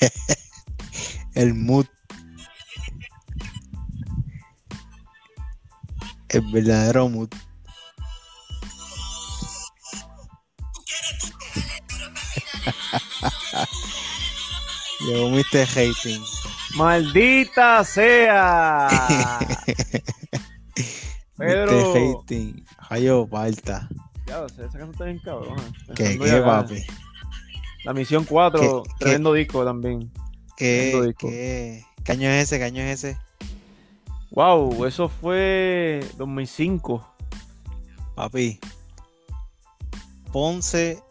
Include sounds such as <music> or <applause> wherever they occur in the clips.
<laughs> El mood. El verdadero mood. <laughs> Llegó Mr. Hating. ¡Maldita sea! <laughs> Pedro. Mr. Hating. Jayo Balta. Ya, esa canción está bien cabrona. ¿Qué, qué, papi? La misión 4, ¿Qué- tremendo disco también. ¿Qué, Tremendo disco. qué, qué año es ese? ¿Qué año es ese? Wow, eso fue 2005. Papi. Ponce.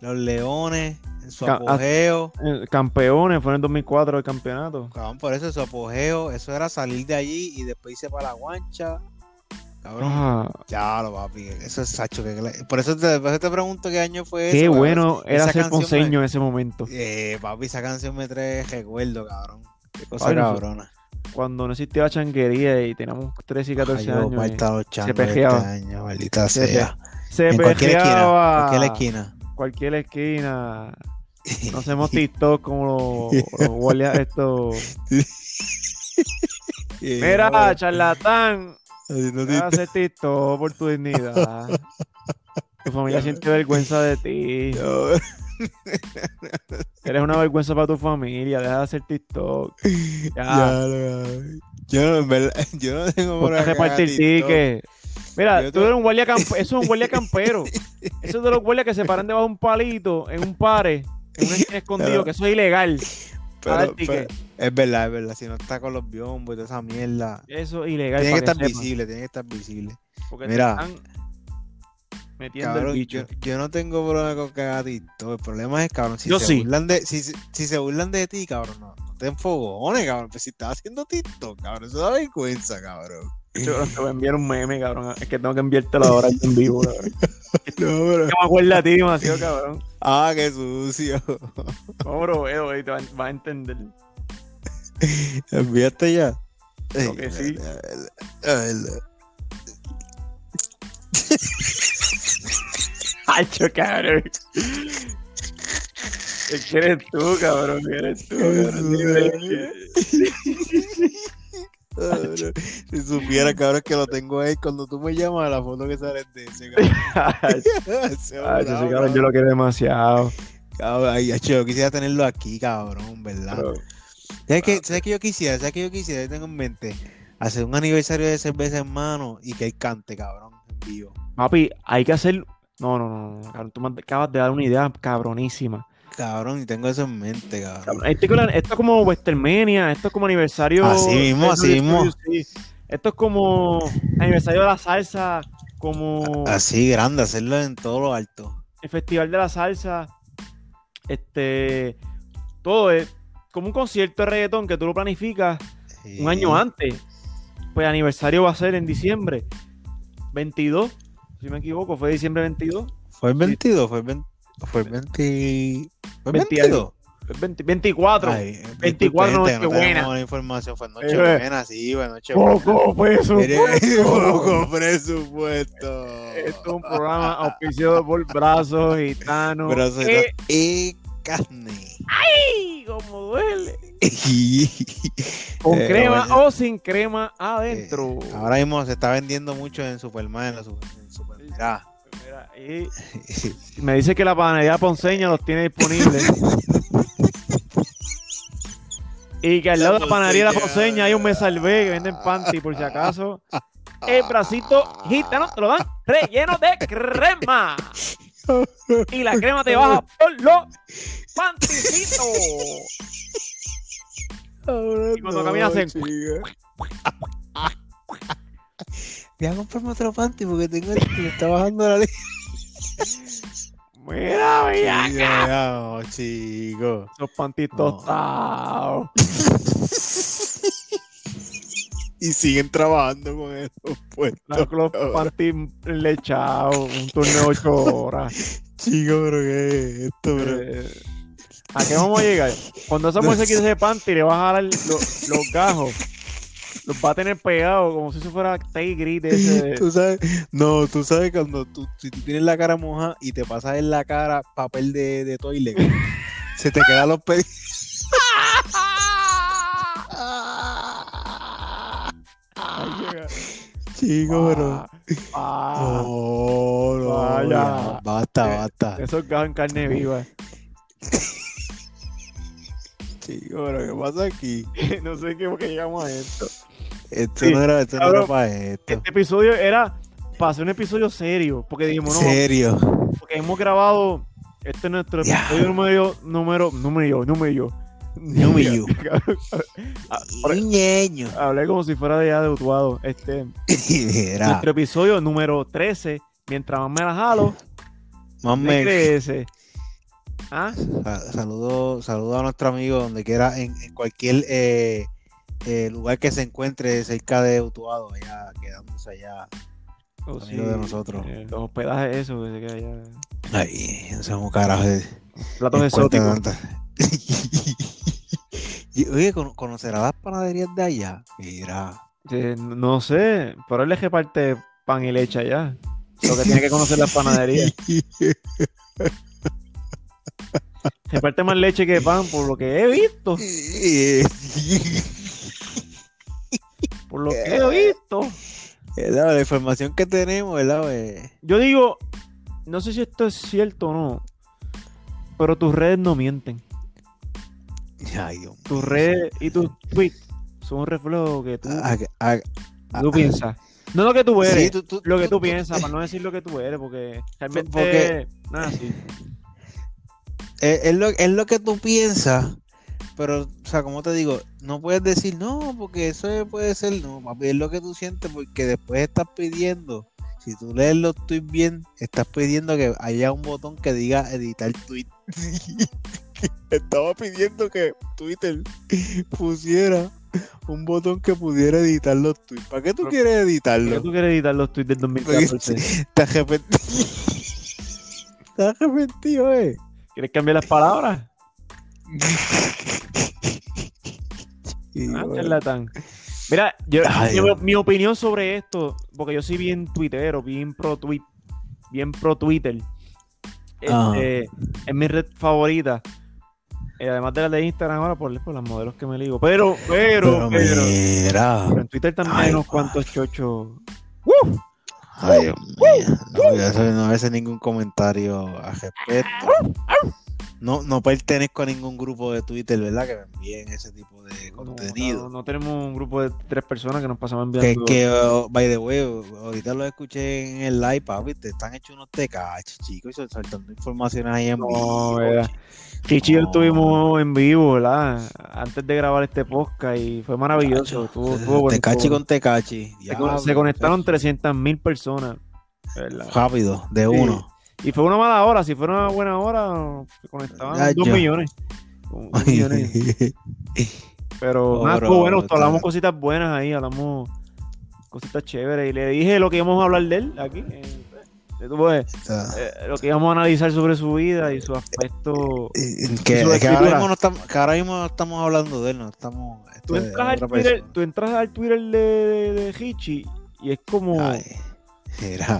Los Leones. En su Ca- apogeo. Campeones, fue en el 2004 el campeonato. Cabrón, por eso su apogeo. Eso era salir de allí y después irse para la guancha. Cabrón. Ah, Ya lo papi. Eso es sacho. Que, por, eso te, por eso te pregunto qué año fue eso. qué cabrón. bueno era ser canción me- ponceño en ese momento. Eh, papi, esa canción me trae recuerdo, cabrón. Qué cosa Ay, cabrona. Cuando no existía la changuería y teníamos 13 y 14 Ay, yo, años. y los changos de pejeaba. este maldita Se sea. Se En cualquier esquina. pejeaba. Cualquier esquina. Cualquier esquina. <laughs> No hacemos TikTok como los, los guardias estos. <laughs> Eh, Mira, no, charlatán. Deja de hacer TikTok por tu dignidad. Tu familia siente vergüenza de ti. <laughs> Eres una vergüenza para tu familia. Deja de hacer TikTok. Ya. Ya, no, yo no, en verdad, <laughs> yo no tengo por acá repartir tickets. Mira, Yo tú te- eres un guardia campero. Eso es un guardia <laughs> campero. Eso es de los guardias que se paran debajo de un palito, en un pare, en un escondido, que eso es ilegal. Pero- pero- es verdad, es verdad. Si no está con los biombos y toda esa mierda, Eso es ilegal. tiene que estar visible, tiene que estar visible. Porque Mira. te están metiendo el Cabrón, bicho. yo, yo no tengo problema con que haga TikTok. El problema es, cabrón, si Yo se sí. burlan de, si, se burlan de ti, cabrón, no, no te enfogones, cabrón. Pues si estás haciendo TikTok, cabrón, eso da vergüenza, cabrón. Yo te voy a enviar un meme, cabrón. Es que tengo que enviártelo ahora en vivo, <laughs> cabrón. No, pero... Que me acuerdo a ti demasiado, cabrón. Ah, qué sucio. No, bro, eh, güey, te va, va a entender. ¿Enviaste ya? Creo que sí. A ver, ¡Hacho, cabrón! Que eres tú, cabrón. que Eres tú, cabrón. Si supiera, cabrón, que lo tengo ahí cuando tú me llamas la foto que sale de ese, cabrón. <laughs> <laughs> Ese cabrón, yo lo quiero demasiado. Cabrón, ay, yo quisiera tenerlo aquí, cabrón, ¿verdad? Pero, ¿Sabes qué, ¿Sabes qué yo quisiera? ¿Sabes qué yo quisiera? Yo tengo en mente hacer un aniversario de cerveza en mano y que él cante, cabrón, en vivo. papi, hay que hacer. No, no, no, no, cabrón. Tú me acabas de dar una idea cabronísima. Cabrón, y tengo eso en mente, cabrón. Cabrón, Esto, es como- Westermania, esto es como aniversario. Así mismo, así mismo. sí. Esto es como aniversario de la salsa, como Así, grande, hacerlo en todo lo alto. el festival de la salsa. Este, todo es como un concierto de reggaetón que tú lo planificas Sí. un año antes. Pues aniversario va a ser en diciembre 22, si me equivoco, fue diciembre 22. ¿Fue el 22? ¿Fue el 20? ¿Fue el 20? ¿Fue el 20 22? 20 24. Ay, 24 disculpe, gente, no tenemos la información. Fue Eh, Nochebuena, sí, fue Nochebuena. Poco peso. Mire, <laughs> Poco presupuesto. Esto es un programa auspiciado por Brazos Gitanos. Brazos Eh, y carne. ¡Ay! ¡Cómo duele! <laughs> Con Eh, crema o sin crema adentro. Eh, ahora mismo se está vendiendo mucho en Superman, en la super, en Supermercado. Me dice que la panadería Ponceña los tiene disponibles. y que al lado de la panadería La Ponceña hay un Me Salvé que venden panty por si acaso. El bracito gitano te lo dan relleno de crema. Y la crema te baja por los panticitos. Y cuando caminas hacen- Voy a comprarme otro panty porque tengo el que me está bajando la ley. Mira, mira acá. No, chico. Esos panties No. Y siguen trabajando con esos puestos. Los panties lechados. Un turno de 8 horas. Chico, pero ¿qué es esto, bro? Eh, ¿A qué vamos a llegar? Cuando esa mujer se quite ese panty, le va a jalar los, los gajos los va a tener pegados como si eso fuera Tay Grit. Tú sabes, no, tú sabes cuando tú, si tú tienes la cara moja y te pasas en la cara papel de, de toilet, <laughs> se te quedan los pedidos. Chico, pero. Ah, no, no. Ah, basta, eh, basta. Eso es carne eh. viva. <laughs> Chico, pero ¿qué pasa aquí? <laughs> no sé qué porque llegamos a esto. Esto Sí, no era, esto no era para esto. Este episodio era para hacer un episodio serio. Porque dijimos, no, serio. porque hemos grabado. Este es nuestro episodio número. Número. Número. Número. Número. <laughs> Ah, por- Ñeño. Hablé como si fuera de ya de Utuado. Este, <laughs> nuestro episodio número 13. Mientras más me la jalo, más me crece. ¿Ah? sa- saludo, saludo a nuestro amigo donde quiera, en, en cualquier eh, eh, lugar que se encuentre cerca de Utuado, allá, quedándose allá. Oh, Amigo de nosotros. eh, los hospedajes, eso, que se queda allá. Ay, no cómo carajo es. Platos exóticos. <laughs> Y, Oye, ¿cono- ¿conocerá las panaderías de allá? Mira. Eh, no sé, pero él le reparte pan y leche allá. Lo que tiene que conocer la panadería. <laughs> Reparte más leche que pan, por lo que he visto. Por lo que he visto. ¿Verdad? La información que tenemos, ¿verdad? Pues, Yo digo, no sé si esto es cierto o no, pero tus redes no mienten. Ay, Dios. Tus redes y tus tweets son un reflejo que tú, Ah, ah, ah, tú piensas. No lo que tú eres, sí, tú- tú- lo que tú tú- piensas, para no decir lo que tú eres, porque realmente Porque- nada así. Es, es lo, es lo que tú piensas, pero, o sea, como te digo, no puedes decir no, porque eso puede ser, no, papi, es lo que tú sientes, porque después estás pidiendo, si tú lees los tweets bien, estás pidiendo que haya un botón que diga editar tweet. <laughs> Estaba pidiendo que Twitter pusiera un botón que pudiera editar los tweets. ¿Para qué tú quieres ¿Por qué editarlo? tú quieres editar los tweets del 2014? Estás arrepentido. <laughs> Estás arrepentido, eh. ¿Quieres cambiar las palabras? <laughs> Y, Ah, bueno, charlatán. Mira, yo, Ay, mi opinión sobre esto, porque yo soy bien tuitero, bien pro tweet, bien pro Twitter. Ah. Este, es mi red favorita. Eh, además de la de Instagram ahora por, por las modelos que me ligo. Pero, pero, Pero pero, mira. pero en Twitter también Ay, hay unos cuantos chochos. Ay, Dios mío. No voy a hacer, no voy a hacer ningún comentario al respecto. No, no pertenezco a ningún grupo de Twitter, ¿verdad? Que me envíen ese tipo de contenido. No, no tenemos un grupo de tres personas que nos pasamos Que, enviando. que oh, by the way, ahorita lo escuché en el live, papi. Te están hechos unos tecachos, chicos, y soltando informaciones ahí en No, vivo. Chichi y yo estuvimos en vivo, ¿verdad? Antes de grabar este podcast y fue maravilloso. Estuvo, estuvo Tecachi con Tecachi. Se Se conectaron 300 mil personas. ¿verdad? Rápido, de Sí. uno. Y fue una mala hora. Si fuera una buena hora, se conectaban dos yo. millones. Dos millones. Pero Oh, nada, bro, estuvo bueno. Hablamos cositas buenas ahí. Hablamos cositas chéveres. Y le dije lo que íbamos a hablar de él aquí. eh, pues, Está- eh, lo que íbamos a analizar sobre su vida y su aspecto. Eh, Que, su que ahora mismo no estamos, que ahora mismo no estamos hablando de él, no estamos. Tú este, entras, al Twitter, tú entras al Twitter de, de, de Hichi y es como. Ay,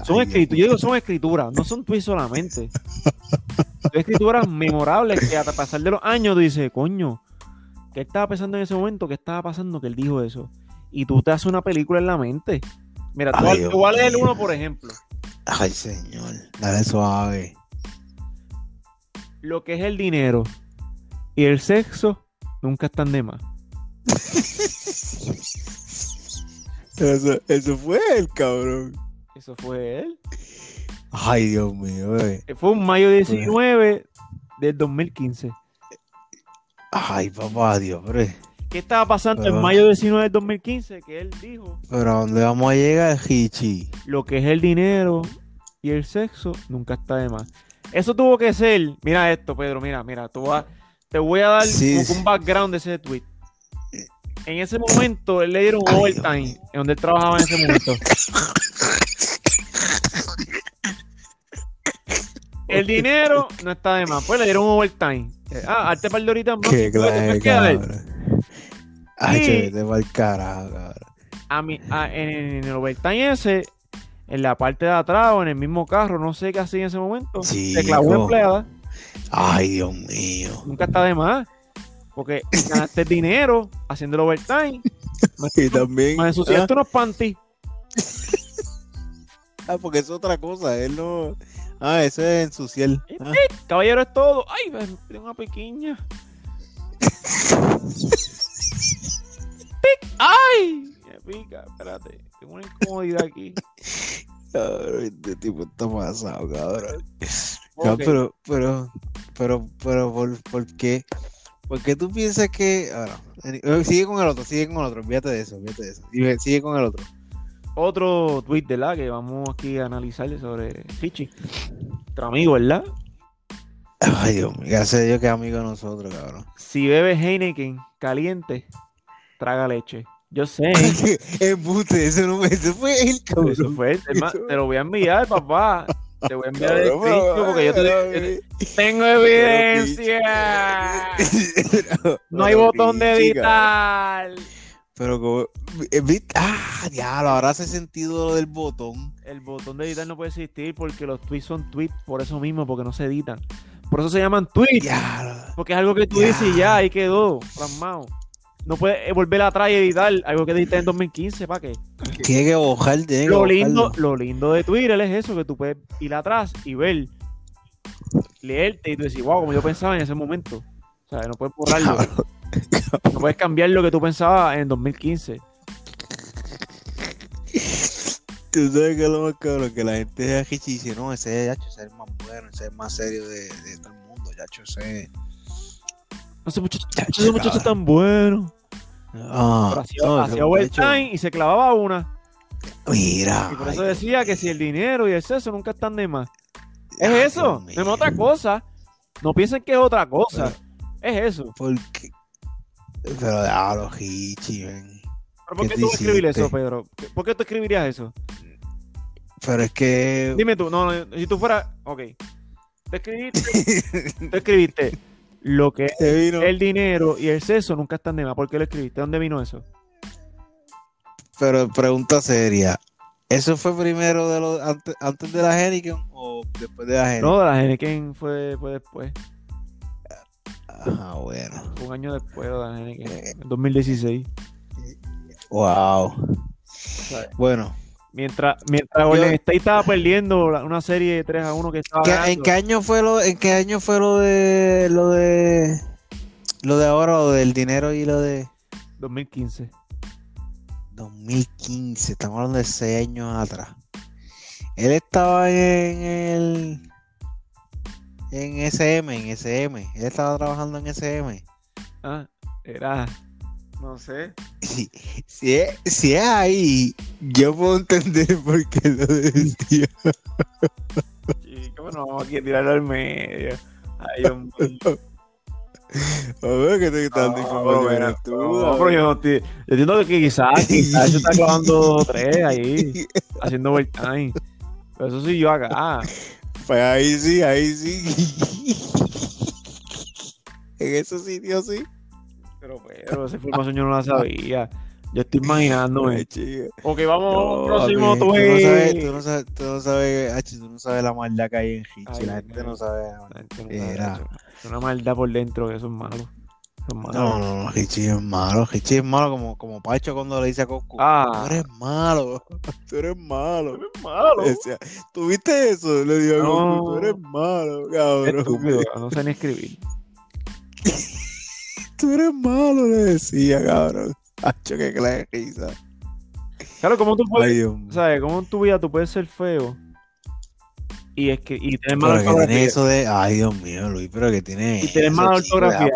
son escrituras, yo digo son escrituras, no son tweets solamente. son escrituras memorables que a pasar de los años tú dices, coño, ¿qué estaba pensando en ese momento? ¿Qué estaba pasando que él dijo eso? Y tú te haces una película en la mente. Mira, tú, Ay, a leer mío. uno, por ejemplo. Ay, señor, dale suave. Lo que es el dinero y el sexo nunca están de más. <laughs> Eso, eso fue el cabrón. Eso fue él. Ay, Dios mío, eh. Fue un mayo 19 del 2015. Ay, papá Dios, hombre. ¿Qué estaba pasando Pero- en mayo 19 del 2015? Que él dijo, Pero ¿a dónde vamos a llegar, Hichi? lo que es el dinero y el sexo nunca está de más. Eso tuvo que ser, mira esto, Pedro, mira, mira, tú vas- te voy a dar Sí, sí. un background de ese tweet. En ese momento, él le dieron un overtime, en donde él trabajaba en ese momento. <laughs> El <laughs> dinero no está de más, pues le dieron un overtime. Eh, Ah, arte par de horitas más. Qué ¿tú te clase. Ay, Sí. che, vete pa'l carajo, cabrón. a a- en, en el overtime ese, en la parte de atrás o en el mismo carro, no sé qué hacía en ese momento, Sí, se clavó una empleada, Ay, Dios mío. nunca está de más. Porque <laughs> ganaste dinero haciendo el overtime, <laughs> Y también. más ensuciaste unos panties. ah, porque es otra cosa, él no. Ah, eso es ensuciar. Ah. Caballero es todo. Ay, tengo una pequeña. ¡Pic! ¡Ay! Me pica, espérate. Tengo una incomodidad aquí. <laughs> Cabrón, este tipo está pasado, cabrón. No, pero, pero, pero, pero, ¿por, ¿por qué? ¿Por qué tú piensas que. Ahora, sigue con el otro, sigue con el otro, olvídate de eso, de eso. Y sigue con el otro. Otro tweet, de la que vamos aquí a analizarle sobre Fichi. Nuestro amigo, ¿verdad? Ay, Dios mío, ya sé yo que es amigo de nosotros, cabrón. Si bebes Heineken caliente, traga leche. Yo sé. <laughs> Embute, eso no ese fue el cabrón. Eso fue, te lo voy a enviar, papá. Te voy a enviar el vídeo porque yo te, tengo evidencia. <laughs> no hay botón de editar. Pero como. Eh, ah, diablo, ahora hace sentido lo del botón. El botón de editar no puede existir porque los tweets son tweets por eso mismo, porque no se editan. Por eso se llaman tweets. Porque es algo que tú dices y ya, ahí quedó, plasmado no puede volver atrás y editar algo que edité en 2015, ¿para qué? Tiene que bojar, lo lindo, lo lindo de Twitter es eso, que tú puedes ir atrás y ver, leerte y tú decir, wow, como yo pensaba en ese momento. O sea, no puedes borrarlo. No puedes cambiar lo que tú pensabas en 2015. Tú sabes que es lo más cabrón, que la gente de aquí dice, no, ese es, ese es el más bueno, ese es el más serio de, de todo el mundo, yacho, ese ese muchacho, ese muchacho tan bueno. Ah, hacía, overtime y se clavaba una. Mira. Y por eso decía que si el dinero y el sexo nunca están de más. Es eso, no es otra cosa. No piensen que es otra cosa. es eso. Porque. Pero déjalo, Hichi, ven. ¿Pero por qué, tú escribir eso, Pedro? ¿Por qué tú escribirías eso? Pero es que. Dime tú, no, no si tú fueras. Ok. Te escribiste. te escribiste lo que <laughs> el dinero y el sexo nunca están de más. ¿Por qué lo escribiste? ¿Dónde vino eso? Pero pregunta seria. ¿Eso fue primero de lo, antes, antes de la Henneken o después de la Henneken? No, de la Henneken fue, fue después. Ah, bueno. un año después eh, en 2016. Wow. Bueno, Mientras, mientras Golden State estaba perdiendo una serie de 3 a 1 que estaba ¿En qué año fue lo, en qué año fue lo de lo de lo de ahora o del dinero y lo de 2015? 2015, estamos hablando de 6 años atrás. Él estaba en el en SM, en SM. Él estaba trabajando en SM. Ah, era no sé. Si, si, es, si es ahí, yo puedo entender por qué lo decía. <laughs> ¿Cómo no vamos aquí a tirarlo al medio? Ay, hombre. A ver que te están diciendo tú. No, pero yo no estoy. Yo entiendo que quizás, <laughs> quizás yo está clavando tres ahí, haciendo overtime. Pero eso sí yo acá. Pues ahí sí, ahí sí. en esos sitios sí. Pero, pero esa información yo no la sabía. Yo estoy imaginándome. ok, vamos un próximo tú, no sabes, tú no sabes, tú no sabes, tú no sabes la maldad que hay en Hichi. La gente no sabe. Era. Es una maldad por dentro, que eso es malo. No, no, no, Hichi es malo. Hichi es malo como, como Pacho cuando le dice a Coco. Ah. <laughs> Tú eres malo. Tú eres malo. Tú eres malo. Decía, ¿Tú viste eso? Le digo a Coco, tú eres malo, cabrón. Estúpido, <laughs> no sé ni escribir. tú eres malo, le decía, cabrón. Hacho, que le risa. Claro, ¿cómo tú puedes, ¿sabes? ¿Cómo en tu vida tú puedes ser feo? Y es que y tener mala ortografía. Tiene eso de, ay Dios mío, Luis, pero que tiene. Y tener mala ortografía.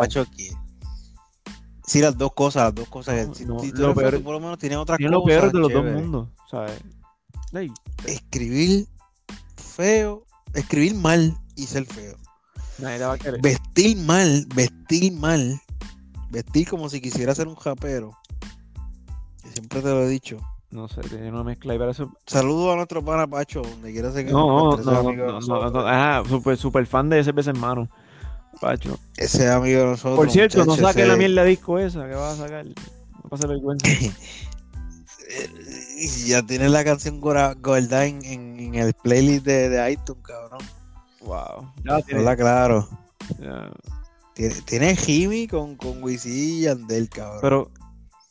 Sí, las dos cosas, las dos cosas. No, si, no, si lo peor, por lo menos tiene otra cosa. lo peor de los dos mundos, ¿sabes? Escribir feo, escribir mal y ser feo. Nadie va a querer. Vestir mal, vestir mal vestir como si quisiera ser un japero. Que siempre te lo he dicho. No sé, tiene una mezcla y para eso. Saludo a nuestro pana Pacho, donde quiera ser No, no, no, no, no, Ajá, super, super fan de ese pez hermano. Pacho. Ese amigo de nosotros. Por cierto, no saque la mierda disco esa que va a sacar. No pase vergüenza. <laughs> ya tiene la canción Gorda en, en, el playlist de, de iTunes, cabrón. Wow. Ya tiene. claro. Ya. Tiene, tiene Jimmy con, con Wisin y Yandel, cabrón. Pero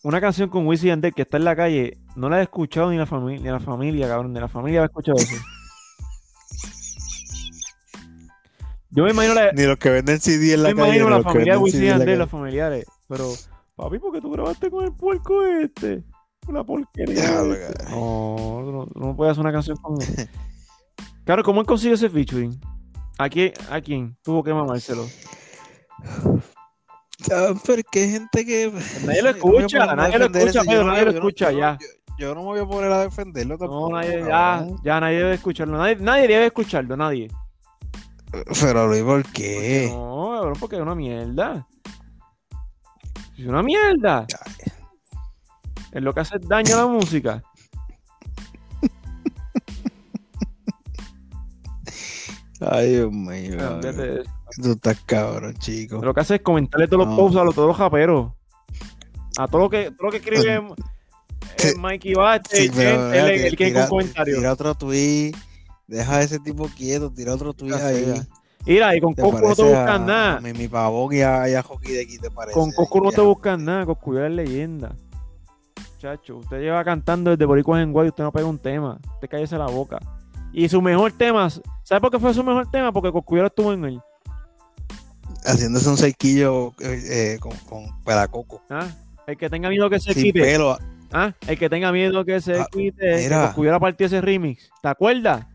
una canción con Wisin y Yandel que está en la calle, no la he escuchado ni la familia, ni la familia, cabrón, ni la familia ha escuchado eso. <laughs> Yo me imagino la, Ni los que venden CD en la me calle. imagino la familia de Wisin la calle. los familiares. Pero, papi, ¿por qué tú grabaste con el puerco este? Una porquería. Diablo, este. No, no, no puedes hacer una canción con él. Claro, ¿cómo él consigue ese featuring? ¿A quién, ¿A quién? Tuvo que mamárselo. Ah, pero es que hay gente que. Nadie lo No escucha, nadie lo escucha, Pedro, no- nadie lo no- escucha, yo no- ya. Yo, yo no me voy a poner a defenderlo No, tampoco. nadie, ya, ya nadie debe escucharlo. Nadie, nadie debe escucharlo, nadie. Pero Luis, ¿por qué? No, cabrón, porque es una mierda. Es una mierda. Es lo que hace daño a la música. <laughs> Ay, Dios mío. Tú estás cabrón, chico. Lo que hace es comentarle todos los posts a los, todos los raperos. A todo lo que, todo lo que escribe <laughs> Sí. Mikey Baste, Sí, mira, él- él quiere tira- un comentario. Tira otro tweet. Deja a ese tipo quieto. Tira otro Ya ahí. Mira, y con ¿Te Coscu no te buscan a- nada. mi, mi pavón y a, y a de aquí te parece. Con Coscu no te buscan nada, Coscu ya es leyenda. Chacho, usted lleva cantando desde Boricuas en Guay, usted no pega un tema. Usted cállese la boca. Y su mejor tema, ¿sabe por qué fue su mejor tema? Porque Coscu ya estuvo en él. Haciéndose un cerquillo eh, eh, con, con pelacoco. ¿ah? El que tenga miedo que se Sin quite. pelo. ¿ah? El que tenga miedo que se Ah, quite. mira. Que Coscu hubiera partido ese remix. ¿Te acuerdas?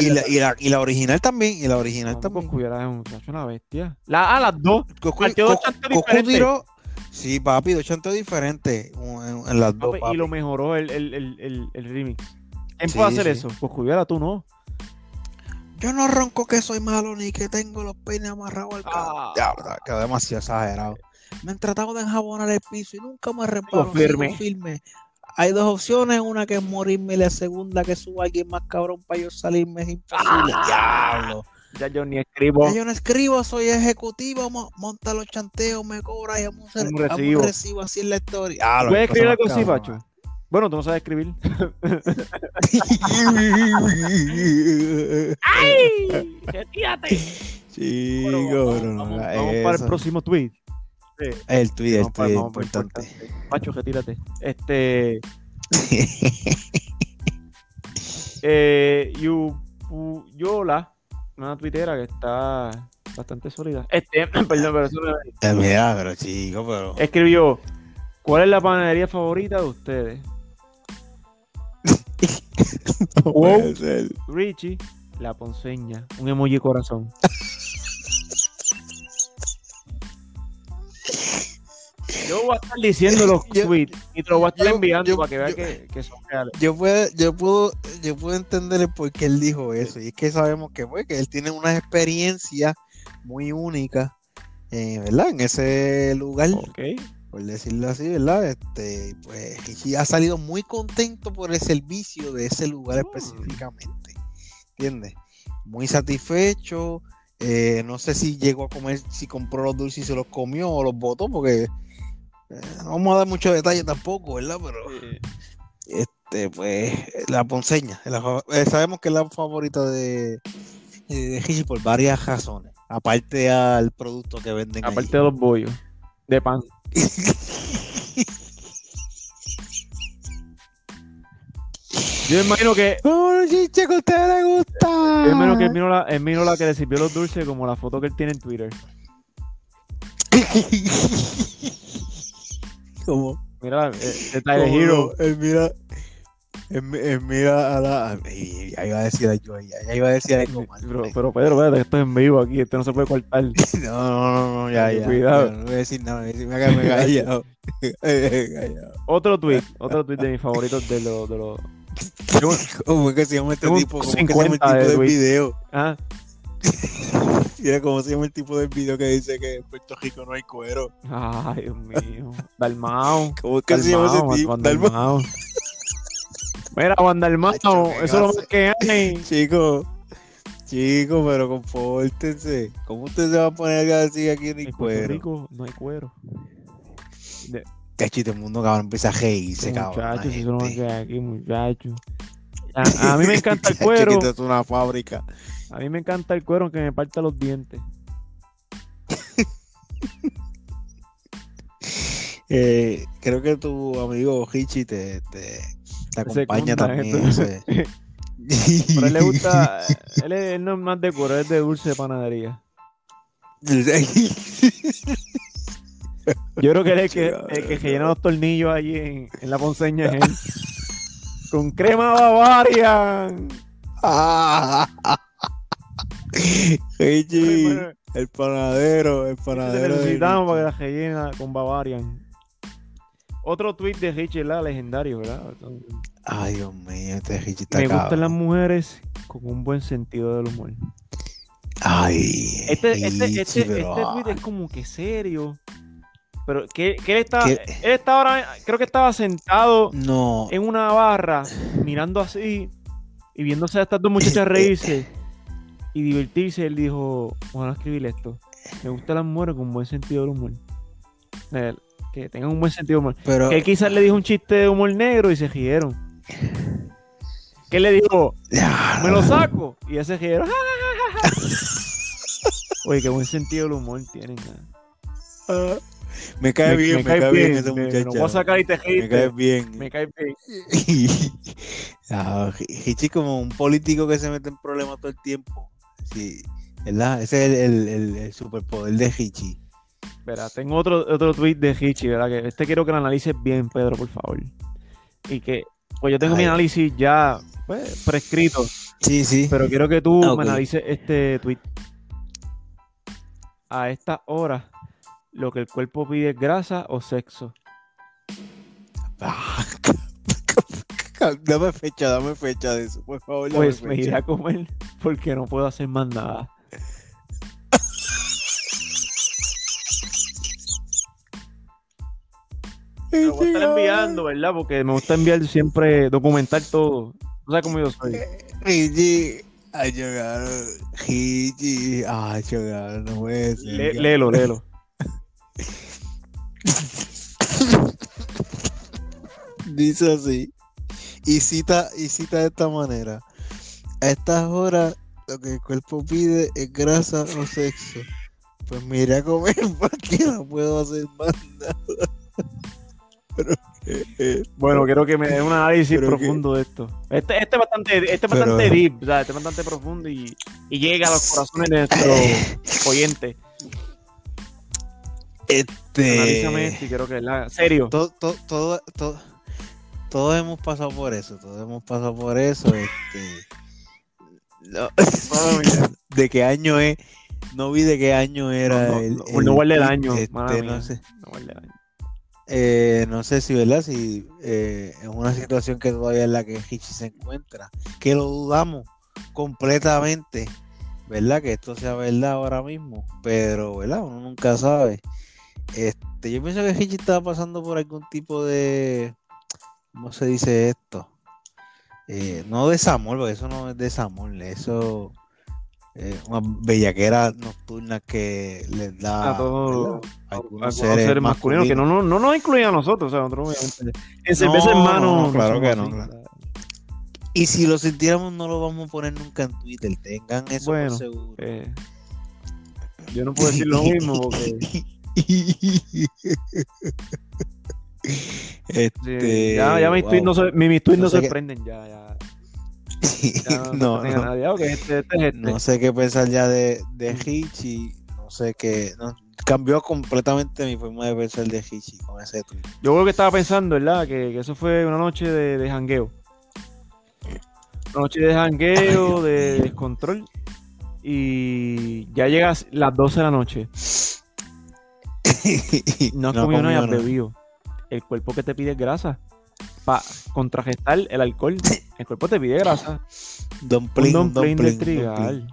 Y la, y, la, y la original también. Y la original No, también. Coscu era un muchacho, una bestia. La, ah, las dos. Dos Coscu diferentes. tiró. Sí, papi, dos chantes diferentes en, en las dos. Papi, papi. y lo mejoró el, el, el, el, el remix. ¿Quién Sí, puede hacer sí. eso? Coscu hubiera tú no. Yo no ronco que soy malo ni que tengo los peines amarrados al. Ah. Ya, verdad, quedó demasiado exagerado. Me han tratado de enjabonar el piso y nunca me reparo. firme. firme. Hay dos opciones, una que es morirme y la segunda que suba alguien más cabrón para yo salirme es imposible. Ah. Diablo. Ya yo ni escribo. Ya yo no escribo, soy ejecutivo, mo- monta los chanteos, me cobra y un, Un haz un recibo. recibo así en la historia. Diablo, ¿Puedes escribir algo así. Pacho? Bueno, tú no sabes escribir. <laughs> ¡Ay! ¡Retírate! Chico, Bueno, vamos, vamos para el próximo tweet. El tweet, el tweet el importante. Pacho, retírate. Este. <laughs> Eh, Yu- Pu- Yola, una tuitera que está bastante sólida. Este, <clears throat> perdón, pero eso Eh, Mira, pero chico, pero. Escribió: ¿Cuál es la panadería favorita de ustedes? <laughs> No Wow. puede ser. Richie, la ponceña, un emoji corazón. <laughs> Yo voy a estar diciendo los Yo- tweets y te los voy a estar yo- enviando yo- para que veas que, que son reales. Yo puedo, yo puedo, yo puedo entender el por qué él dijo eso. Y es que sabemos que, pues, que él tiene una experiencia muy única, eh, ¿verdad? En ese lugar, Ok. por decirlo así, ¿verdad? Este, pues, y ha salido muy contento por el servicio de ese lugar Mm. específicamente. ¿Entiendes? Muy satisfecho. eh, no sé si llegó a comer, si compró los dulces y se los comió o los botó, porque eh, no vamos a dar muchos detalles tampoco, ¿verdad? Pero este, pues, la ponceña. la eh, sabemos que es la favorita de, de por varias razones. Aparte al producto que venden. aparte de los bollos de pan. <laughs> Yo imagino que, ¡Oh, chiche, que a usted le gusta! yo imagino que él miró la, él miró la que le sirvió los dulces como la foto que él tiene en Twitter. <laughs> ¿Cómo? Mira, eh, de Tyler. Él mira. Él, mi- él mira a la. ay, Ya iba a decir algo. Ya, ya iba a decir algo mal. Pero, pero Pedro, espérate, esto es en vivo aquí, esto no se puede cortar. <laughs> No, no, no, no, ya, ya. Cuidado. No voy a decir nada. voy a decir, me <laughs> <laughs> me callado. Callado. Otro tweet, otro tweet de mis favoritos de los, de los, ¿Cómo es que se llama este tipo? ¿Cómo es que se llama el 50 de tipo del video? ah, Mira cómo se llama el tipo del video que dice que en Puerto Rico no hay cuero. ay, Dios mío, Dalmao. <laughs> ¿Cómo es que se llama ese tipo? Dalmao. Mira, Juan Dalmao, eso es lo más que hay. <laughs> Chico, chico, pero compórtense. ¿Cómo usted se va a poner a decir aquí no hay En Puerto cuero? Rico no hay cuero. Cacho, y todo el mundo cabrón empieza a reírse, cabrón. Muchachos, eso es lo más gente. que hay aquí, muchachos. A, a mí me <laughs> encanta el cuero. es una fábrica. A mí me encanta el cuero aunque me parta los dientes. <laughs> Eh, creo que tu amigo Hichi te, te, te acompaña también. <laughs> Pero él le gusta, él, es- él no es más de él es de dulce de panadería. Yo creo que él es el que, el que se llena los tornillos allí en, en la ponceña es él. Con crema Bavarian. <laughs> Ah. Hichi, el panadero, el Te panadero. de necesitamos para que la rellena con Bavarian. Otro tweet de Richie, ¿verdad? Legendario, ¿verdad? Ay, Dios mío, este Hichi está Me gustan las mujeres con un buen sentido del humor. Ay, Este, este, este, este tweet es como que serio. Pero que, que él está, ¿Qué? él está ahora, creo que estaba sentado No, en una barra, mirando así y viéndose a estas dos muchachas reírse y divertirse. Él dijo, ojalá escribir esto. Me gustan las mujeres con buen sentido del humor. Eh, Que tengan un buen sentido del humor. pero. Que él quizás le dijo un chiste de humor negro y se rieron. Que le dijo, Ya, me lo saco. Y rieron. "Ja, ja, ja, ja". Oye, qué buen sentido del humor tienen. ah. Me cae bien, me, cae bien, ese me- me muchacho. lo voy a sacar y te Me cae bien. Me cae bien. <laughs> Hichi como un político que se mete en problemas todo el tiempo. Sí, ¿verdad? Ese es el, el- el- el superpoder de Hichi. Verá, tengo otro, otro tweet de Hichi, ¿verdad? Que este quiero que lo analices bien, Pedro, por favor. Y que, pues yo tengo mi análisis ya pues, prescrito, Sí, sí. pero quiero que tú Ah, me analices este tweet. A esta hora, lo que el cuerpo pide es grasa o sexo. Ah, <laughs> dame fecha, dame fecha de eso, por favor. Pues me iré a comer <laughs> porque no puedo hacer más nada. <laughs> Me lo voy a estar enviando, ¿verdad? Porque me gusta enviar siempre, documentar todo. O sea, cómo yo soy. Hichi. Ay, chocar. Hichi. Ay, chocar, no puede ser. Lé- léelo, léelo. Dice así. Y cita, y cita de esta manera. A estas horas lo que el cuerpo pide es grasa o sexo. Pues me iré a comer <laughs> porque no puedo hacer más nada. <laughs> Pero, Bueno, quiero que me dé un análisis Pero que- profundo de esto. Este, este es bastante, este Pero- bastante deep, sea, este es bastante profundo y, y llega a los <laughs> corazones de nuestros oyentes. Analízame esto este. y quiero que la serio. Todo, todo, todo, todo- todos hemos pasado por eso. Todos hemos pasado por eso. Este. no-. <laughs> <laughs> ¿De qué año es? No vi de qué año era No, no, el, no, no guarde el año, este, no sé. Año. Eh, no sé si, ¿verdad? Si eh, es una situación que todavía es la que Hichi se encuentra, que lo dudamos completamente, ¿verdad? Que esto sea verdad ahora mismo, pero, ¿verdad? Uno nunca sabe. Este, yo pienso que Hichi estaba pasando por algún tipo de, ¿cómo se dice esto? Eh, no desamor, porque eso no es desamor, eso es una bellaquera nocturna que les da A todos algunos seres, seres masculinos que no, no, no nos incluyen a nosotros, o sea, nosotros obviamente. En cerveza No, claro que no, claro. Y si lo sintiéramos, no lo vamos a poner nunca en Twitter. Tengan eso Bueno, por seguro. eh, yo no puedo decir lo mismo <laughs> porque <laughs> este, sí, ya, ya mis wow. tweets no, se, mi- mis tweets No no sé qué- sorprenden ya, ya. ya <laughs> no, este, este sé qué pensar ya de, de Hichi. No sé qué. cambió completamente mi forma de pensar de Hichi con ese tweet. Yo creo que estaba pensando, ¿verdad? Que, que eso fue una noche de, de jangueo. Una noche de jangueo, de descontrol. Y ya llegas las 12 de la noche. <laughs> No has comido nada y has bebido. El cuerpo que te pide grasa. Para contrarrestar el alcohol. El cuerpo te pide grasa. Dumpling, un dumpling de dumpling, trigal.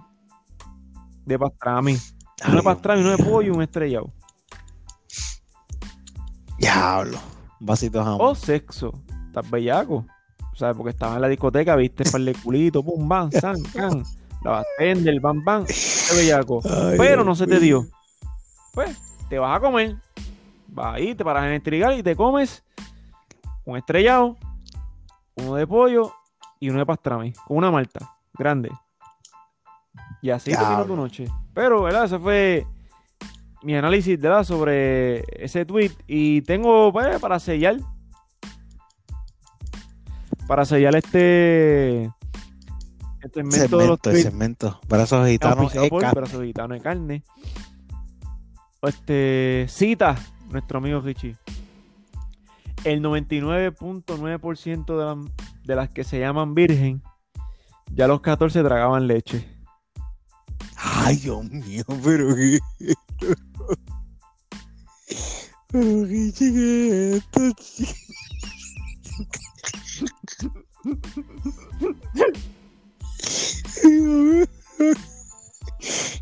De pastrami. Ay, Uno de pastrami, uno de pollo y un estrellado. Diablo. Un vasito de jamón. O sexo. Estás bellaco. O sea, porque estaba en la discoteca, viste par de culito, pum, bam, san, can. La bartender, bam, bam. Qué bellaco. Ay, Pero no se te dio. Pues, te vas a comer. Vas ahí, te paras en el trigal y te comes un estrellado, uno de pollo y uno de pastrami. Con una malta grande. Y así terminó tu noche. Pero, ¿verdad? Esa fue mi análisis ¿verdad? sobre ese tweet y tengo pues, para sellar para sellar este este segmento, de los tweets, segmento. Brazos gitanos de Brazos gitanos de carne este cita nuestro amigo Richie el 99.9% de, las, de las que se llaman virgen ya los 14 tragaban leche Ay, Dios mío, pero qué Pero qué chique esto,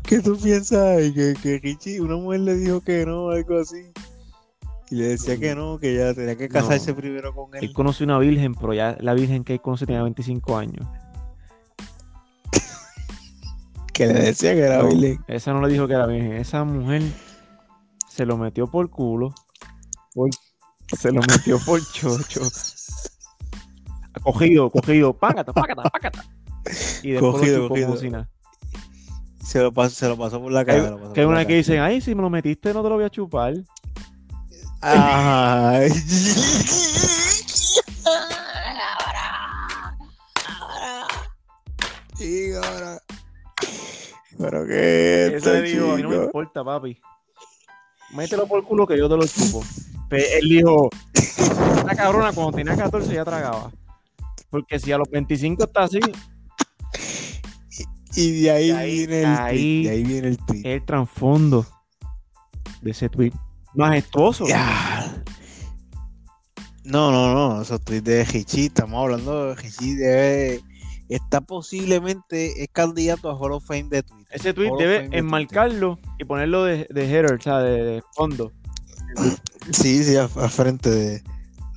¿Qué <laughs> tú piensas? Que, que Richie, una mujer le dijo que no, algo así. Y le decía que no, que ya tenía que casarse primero con él. Él conoció una virgen, pero ya la virgen que él conoce tenía 25 años. que le decía que era virgen. Esa no le dijo que era virgen. Esa mujer se lo metió por culo. se lo metió por chocho. Cogido, cogido, págata, págata, págata. Y después cogido, lo cogido. Se lo, pasó, se lo pasó por la cara. Que hay una que dicen, ay, si me lo metiste no te lo voy a chupar. Ay. Y ahora. Pero qué. Eso le a mí no me importa, papi. Mételo por culo que yo te lo chupo. él dijo, esta cabrona cuando tenía 14 ya tragaba. Porque si a los 25 está así. Y, de, ahí viene el tweet, de ahí viene el tweet. El trasfondo de ese tweet. Majestuoso. No, no, no. Esos tweets de Hichi. Estamos hablando de Hichi. Debe está posiblemente es candidato a Hall of Fame de Twitter. Ese tweet debe enmarcarlo y ponerlo de, de header, o sea, de, fondo. Sí, sí, a, frente de,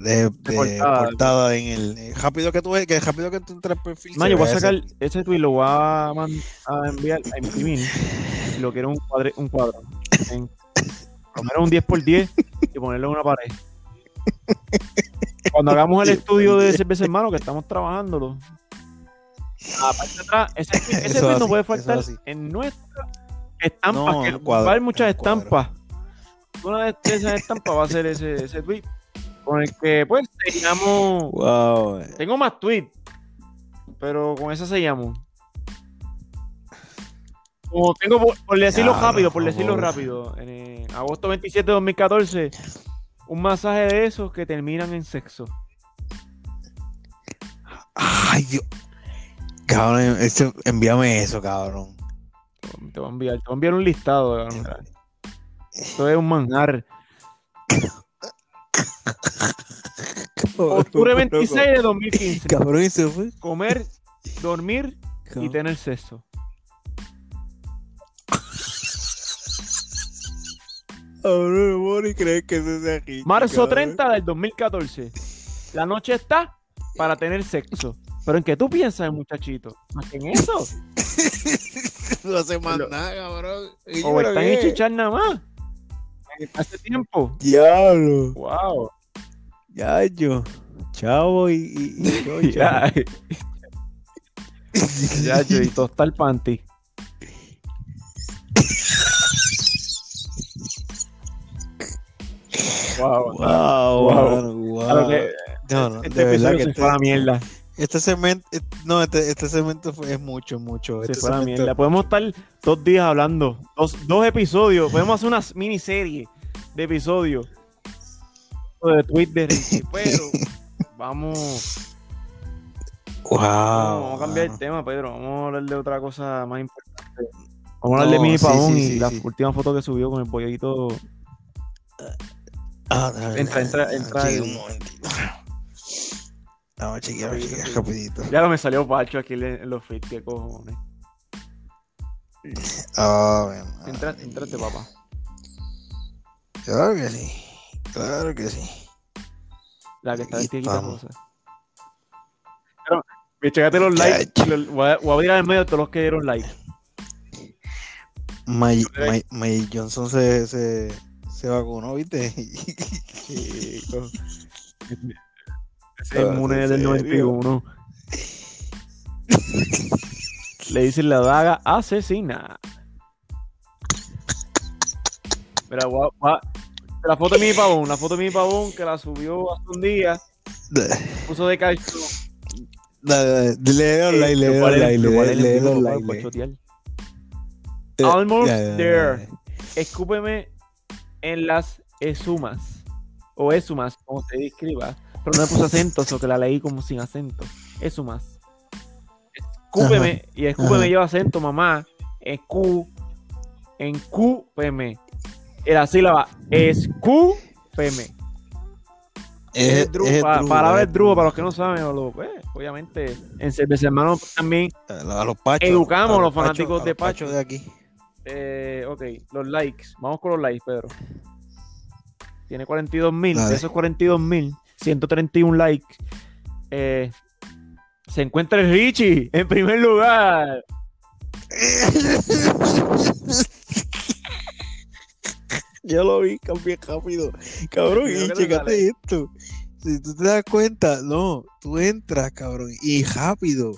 de, portada, en el eh, rápido que tú que rápido que tú entras en perfil. No, yo voy a sacar ese tweet lo voy a, a enviar a imprimir lo quiero un cuadro, un cuadro. <laughs> En, poner un 10 por 10 y ponerlo en una pared. Cuando hagamos el estudio de cerveza hermano que estamos trabajándolo, Aparte de atrás, ese, <laughs> ese tweet no puede faltar en nuestra estampa. No, que va a haber muchas estampas. Una de esas estampas va a ser ese, ese tweet. Con el que, pues, sellamos. Wow. Tengo más tweets. Pero con esa sellamos. Como tengo, por, decirlo rápido, por decirlo rápido. En agosto 27 de 2014, un masaje de esos que terminan en sexo. Ay, Dios. Cabrón, envíame eso, cabrón. Te voy a enviar, te voy a enviar un listado, cabrón. Esto es un manjar. Octubre 26 de 2015. Cabrón, eso fue. Comer, dormir y tener sexo. Cabrón, no creer que eso sea aquí. Marzo 30 del 2014. La noche está para tener sexo. Pero en qué tú piensas, muchachito? Más que en eso. <laughs> no hace más nada, cabrón. O están en chichar nada más. Hace tiempo. Diablo. Wow. Ya yo. Chavo y, y, y yo, <laughs> ya. ya yo y tostar panty. Wow. Wow, wow, wow. no, no, este episodio se fue a la mierda. Este segmento, eh, no, este, este segmento es mucho, mucho. Se este fue segmento... Podemos estar dos días hablando, dos, dos episodios. <laughs> Podemos hacer una miniserie de episodios de de <laughs> pero vamos. Wow. Vamos a cambiar el tema, Pedro. Vamos a hablar de otra cosa más importante. Vamos a hablar de Mini Pavón y la última foto que subió con el pollito. Ah, entra, entra, entra. Vamos a chequear, chequear rapidito. Ya no me salió Pacho aquí en los feeds, qué cojones. Oh, Entrate, entrate, papá. Claro que sí. Claro que sí. La que está vestida cosa. Pero, checate los likes. voy, a, voy a abrir al medio de todos los que dieron like. May, May, Johnson se, se, se vacunó, ¿viste? <laughs> ese inmune del 91. <laughs> Le dicen la daga asesina. Mira, gua- gua- la foto de mi pavón, la foto de mi pavón que la subió hace un día, <laughs> puso de online, online, online. Eh, Almost there. Escúpeme en las esumas. O esumas, como se escriba. Pero no le puse acento, o que la leí como sin acento. Esumas. Escúpeme. Y escúpeme Ajá. lleva acento, mamá. Escú. Encúpeme. En la sílaba. Es, Es es pa- drugo, palabra es drugo, para los que no saben, lo, pues, obviamente, en Cerveza Hermano también. A los pachos. Educamos a los fanáticos a de los Pacho. de aquí. Eh, ok, los likes. Vamos con los likes, Pedro. Tiene 42 mil. De esos 42 mil, 131 likes. Eh, se encuentra el Richie en primer lugar. <laughs> Yo lo vi, cambié rápido. Cabrón, y checate esto. Si tú te das cuenta, no, tú entras, cabrón, y rápido.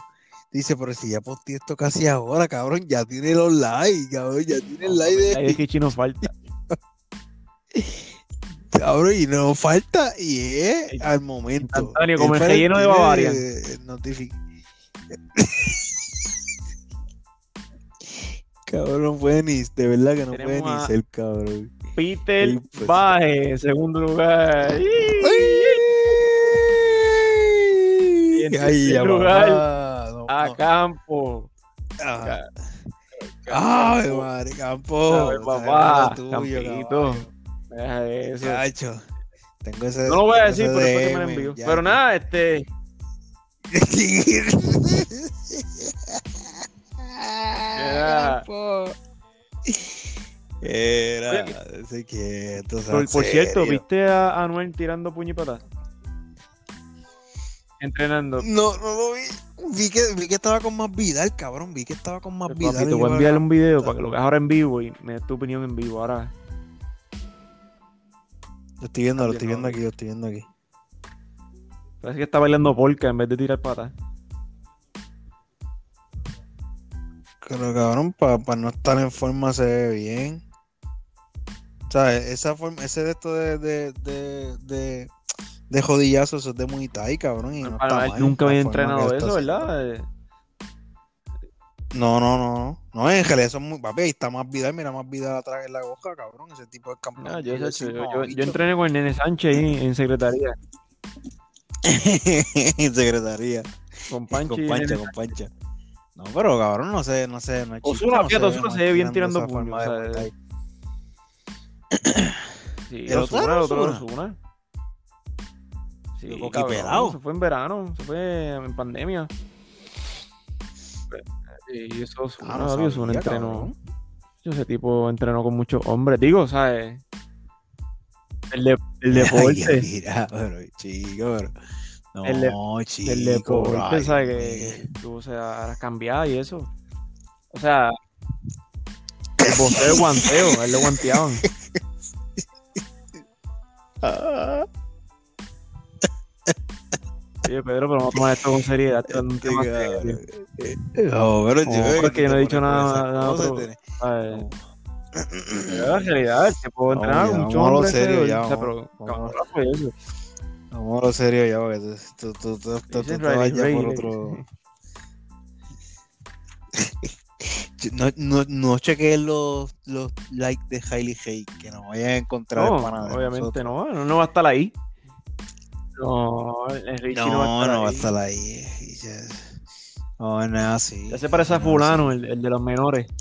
Dice, pero si ya posté esto casi ahora, cabrón, ya tiene los likes, cabrón, ya tiene el like de de Richie nos falta. <laughs> cabrón, y no falta, y es al momento. Instantáneo, como el relleno de Bavaria. eh, notifi- <laughs> cabrón, puede ni, de verdad que no puede Tenemos ni a- ser, cabrón. Peter Sí, pues. Baje segundo lugar. Y en Ay, lugar, A no. Campo. Ah. Ay, madre, campo. Papá, tuyo. Deja de eso. Chacho. Tengo ese. No lo voy a decir, pero después que me lo DM, envío. ya. Pero nada, este. <laughs> Era- Campo. Era, ese quieto, Por, por cierto, ¿viste a Anuel tirando puño y patada? Entrenando. No, no lo vi. Vi que, vi que estaba con más Vidal, cabrón. Vi que estaba con más Vidal. papi, te voy a enviar un video para que lo veas ahora en vivo y me des tu opinión en vivo. Ahora, Lo estoy viendo, lo estoy viendo aquí, lo estoy viendo aquí. parece que está bailando polka en vez de tirar patas. Pero cabrón, para no estar en forma se ve bien. O sea, esa forma, ese de esto de, de, de, de, de jodillazo, eso es de Muay Thai, cabrón. Y no está mal, nunca había entrenado eso. ¿verdad? Eh, No, no, no, no. En realidad eso es muy. Papi, ahí está más Vidal, mira más Vidal atrás en la hoja, cabrón. Ese tipo de campeón. no, yo, Yo yo, yo- entrené con el nene Sánchez ahí en secretaría. <laughs> en secretaría. Con Pancho <laughs> con Pancha, con Pancha. No, pero cabrón, no sé, no sé, no no fíjate, Ozuna no se ve bien tirando puños, Thai. Sí, ¿El otro Ozuna, era el otro? Ozuna. Sí, Yo coqui cabrón, pelado. se fue en verano, se fue en pandemia. Sí, eso Ah, no papi, Ozuna sabía, entrenó. cabrón. Ese tipo entrenó con muchos hombres. Digo, ¿sabes? El, de- el <laughs> deporte. Ay, mira, pero, chico, pero. No, El de- chico. el deporte, ay, ¿sabes? Que, que tú, o sea, las cambiadas y eso. O sea, el boxeo de guanteo, a él lo guanteaban. <laughs> Ah, Oye, Pedro, pero vamos a tomar esto con seriedad. este cabrón. serio. Eh, No, pero No, chico, pero es tú que yo no he dicho nada- nada otro. no. La realidad, el tipo a lo hombres. serio ya, vamos- pero, a lo serio ya, porque tú, tú, tú, tú, te vas ya por otro. <laughs> Yo No, no, no chequeen los, los likes de Hailey Hay, que nos vayan a encontrar No, obviamente no, no, no va a estar ahí. No, el Richie no, No, va a estar no va a ahí. estar ahí. ya- No, no es así. Ya se parece a fulano, el, el de los menores. <laughs>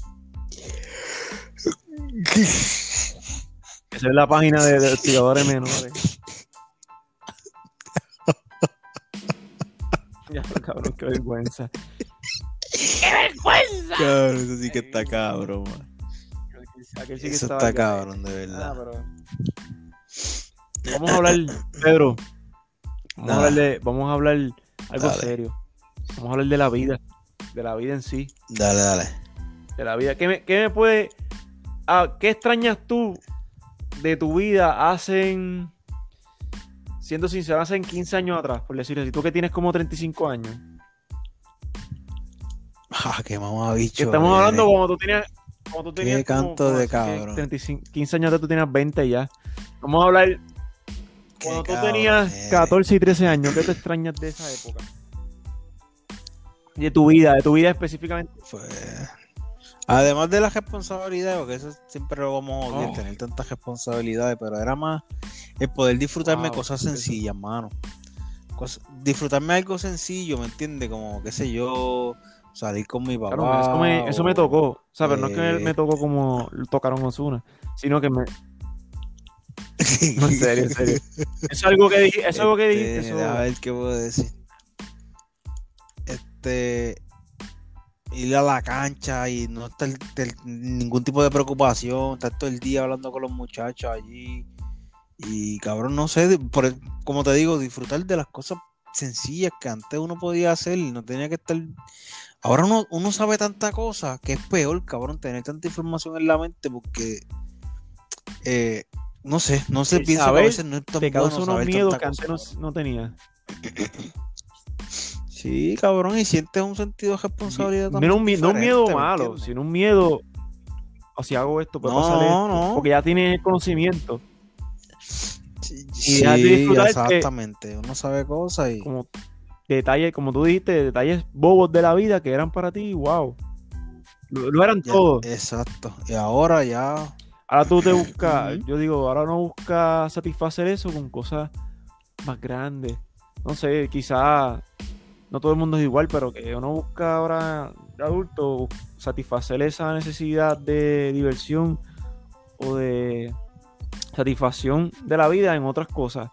Esa es la página de, de tiradores menores. <laughs> ya, cabrón, qué vergüenza. Cabrón, eso sí que está cabrón, man. Aquel sí que Eso está cabrón, de Ah, verdad. pero- Vamos a hablar, Pedro. Vamos a hablar de, vamos a hablar algo Dale. serio. Vamos a hablar de la vida, de la vida en sí, Dale, dale. de la vida. ¿Qué me, qué me puede, ah, qué extrañas tú de tu vida hacen, siendo sincero, hacen 15 años atrás, por decirlo así, tú que tienes como 35 años? Ah, qué mamabicho. Que estamos hablando cuando tú tenías Como tú Qué tenías como- canto como de cabrón. 35 15 años de tú tenías 20 ya. Vamos a hablar. Cuando tú tenías eres. 14 y 13 años, ¿qué te extrañas de esa época? De tu vida, de tu vida específicamente. Pues, además de las responsabilidades, porque eso siempre lo vamos a Oh. tener tantas responsabilidades, pero era más el poder disfrutarme Wow, cosas eso. sencillas, mano. Cos- disfrutarme algo sencillo, ¿me entiendes? Como, qué sé yo, salir con mi papá. Claro, eso me, eso me tocó. O sea, pero no es que eh, me tocó como tocaron Ozuna, sino que me. <laughs> En serio, en serio. Es algo que, dij- eso es algo que dijiste. Este, déjame ver qué puedo decir. Este. Ir a la cancha y no estar ningún tipo de preocupación, estar todo el día hablando con los muchachos allí. Y cabrón, no sé, por, como te digo, disfrutar de las cosas sencillas que antes uno podía hacer y no tenía que estar. Ahora uno, uno sabe tanta cosa que es peor, cabrón, tener tanta información en la mente porque. eh, no sé, no sé, que a veces no es tan te causa bueno unos miedos que antes no, no tenía. Sí, cabrón, y sientes un sentido de responsabilidad No un, mi- no un diferente, miedo ¿me malo, sino un miedo. O si hago esto, puede pasar esto. No, no. Porque ya tienes el conocimiento. Sí, y que- exactamente. Uno sabe cosas y. Como detalles, como tú dijiste, detalles bobos de la vida que eran para ti, wow. Lo, lo eran ya, todos. Exacto. Y ahora ya. Ahora tú te <laughs> buscas, yo digo, ahora no buscas satisfacer eso con cosas más grandes. No sé, quizás no todo el mundo es igual, pero que uno busca ahora de adulto satisfacer esa necesidad de diversión o de satisfacción de la vida en otras cosas.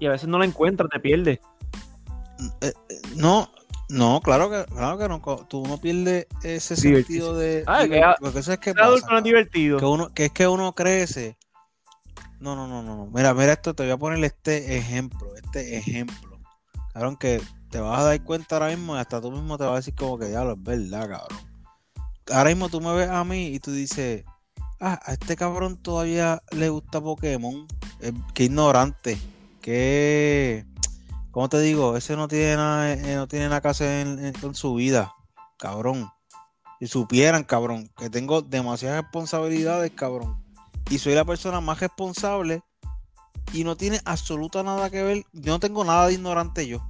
Y a veces no la encuentras, te pierdes. eh, eh, no, no, claro que, claro que no. Tú no pierdes ese sentido de. Ah, que porque eso es que pasa, no es divertido. que uno, que es que uno crece. No, no, no, no, no. Mira, mira esto, te voy a poner este ejemplo, este ejemplo. Cabrón, que te vas a dar cuenta ahora mismo y hasta tú mismo te vas a decir como que ya lo es verdad, cabrón. Ahora mismo tú me ves a mí y tú dices, ah, a este cabrón todavía le gusta Pokémon. Eh, qué ignorante. Qué... ¿Cómo te digo? Ese no tiene nada, eh, no tiene nada que hacer en, su vida, cabrón. Si supieran, cabrón, que tengo demasiadas responsabilidades, cabrón. Y soy la persona más responsable y no tiene absoluta nada que ver. Yo no tengo nada de ignorante yo.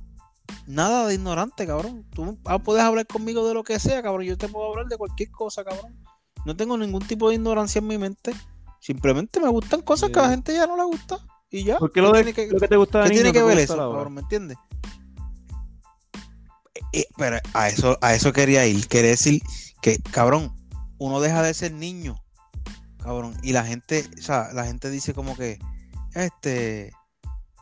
Nada de ignorante, cabrón. Tú ah, puedes hablar conmigo de lo que sea, cabrón. Yo te puedo hablar de cualquier cosa, cabrón. No tengo ningún tipo de ignorancia en mi mente. Simplemente me gustan cosas que a la Sí. gente ya no le gusta. Y ya. Porque lo, de- tiene que- lo que te gusta de ¿Qué niño tiene que te ver gusta eso, cabrón? ¿Me entiendes? Eh, pero a eso, a eso quería ir. Quería decir que, cabrón, uno deja de ser niño, cabrón. Y la gente, o sea, la gente dice como que, este,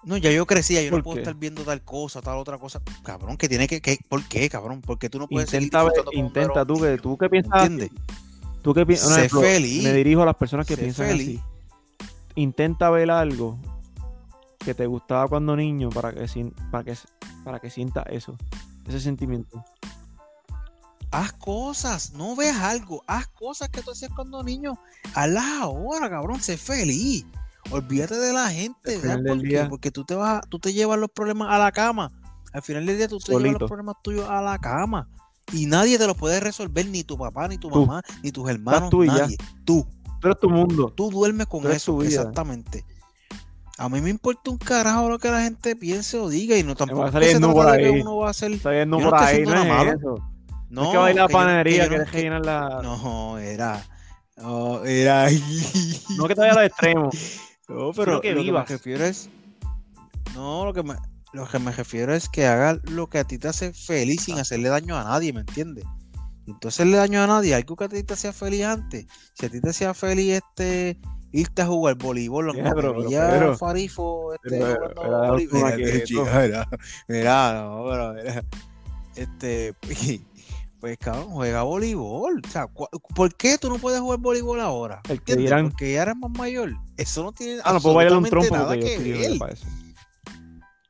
no, ya yo crecía, yo no ¿Por puedo qué? estar viendo tal cosa, tal otra cosa. Cabrón, que tiene que, que ¿por qué, cabrón? Porque tú no puedes Intenta, un intenta tú que tú que ¿me piensas ¿Entiendes? tú que pi- un Sé ejemplo, feliz. me dirijo a las personas que Sé piensan feliz. así intenta ver algo que te gustaba cuando niño para que para que para que sienta eso ese sentimiento Haz cosas, no veas algo, haz cosas que tú hacías cuando niño. Hazlas ahora, cabrón, sé feliz. Olvídate de la gente, ¿sabes por qué? día- Porque tú te vas, tú te llevas los problemas a la cama. Al final del día tú te llevas los problemas tuyos a la cama. Y nadie te los puede resolver, ni tu papá, ni tu Tú. mamá, ni tus hermanos, tú nadie. Tú, tú eres tu mundo tú duermes con eso, exactamente. A mí me importa un carajo lo que la gente piense o diga y no tampoco va a salir que trata por que ahí. uno va a hacer no por ahí no es eso no, es que va a ir a la que yo- que panadería no- que que- la No, era. No, era. no que te vaya al extremo <laughs> No, Sino pero que lo que me refiero es. No, lo que me, lo que me refiero es que haga lo que a ti te hace feliz sin hacerle daño a nadie, ¿me entiendes? Entonces hacerle daño a nadie, algo que a ti te hacía feliz antes. Si a ti te hacía feliz este irte a jugar voleibol, Ya, aunque pero- pero- Farifo este, pero- pero Mira, <laughs> mira, no, pero mira, este, <laughs> pues cabrón, juega voleibol. O sea, ¿por qué tú no puedes jugar voleibol ahora? El que dirán- Porque ya eres más mayor. Eso no tiene ah no puedo bailar un trompo nada que ver.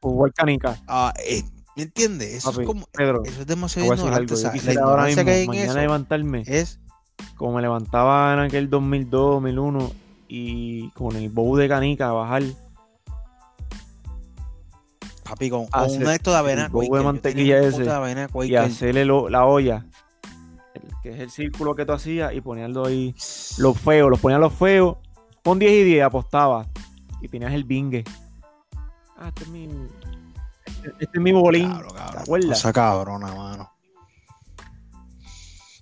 jugar canica Ah, eh, ¿Me entiendes? Eso Papi, es como. Pedro Eso es demasiado ignorante. o sea, la ignorancia mismo que hay en mañana eso levantarme es. como me levantaba en aquel 2002, 2001 y con el bowl de canica a bajar Papi, con, un esto de avena el de Quaker, mantequilla ese pote de avena y hacerle lo- la olla el que es el círculo que tú hacías, y poníanlo ahí los feos, los ponían los feos, con 10 y 10 apostaba, y tenías el bingue. Ah, este es mi, este, este es mi bolín. Claro, ¿Te cabrón. acuerdas? Cosa cabrona, mano.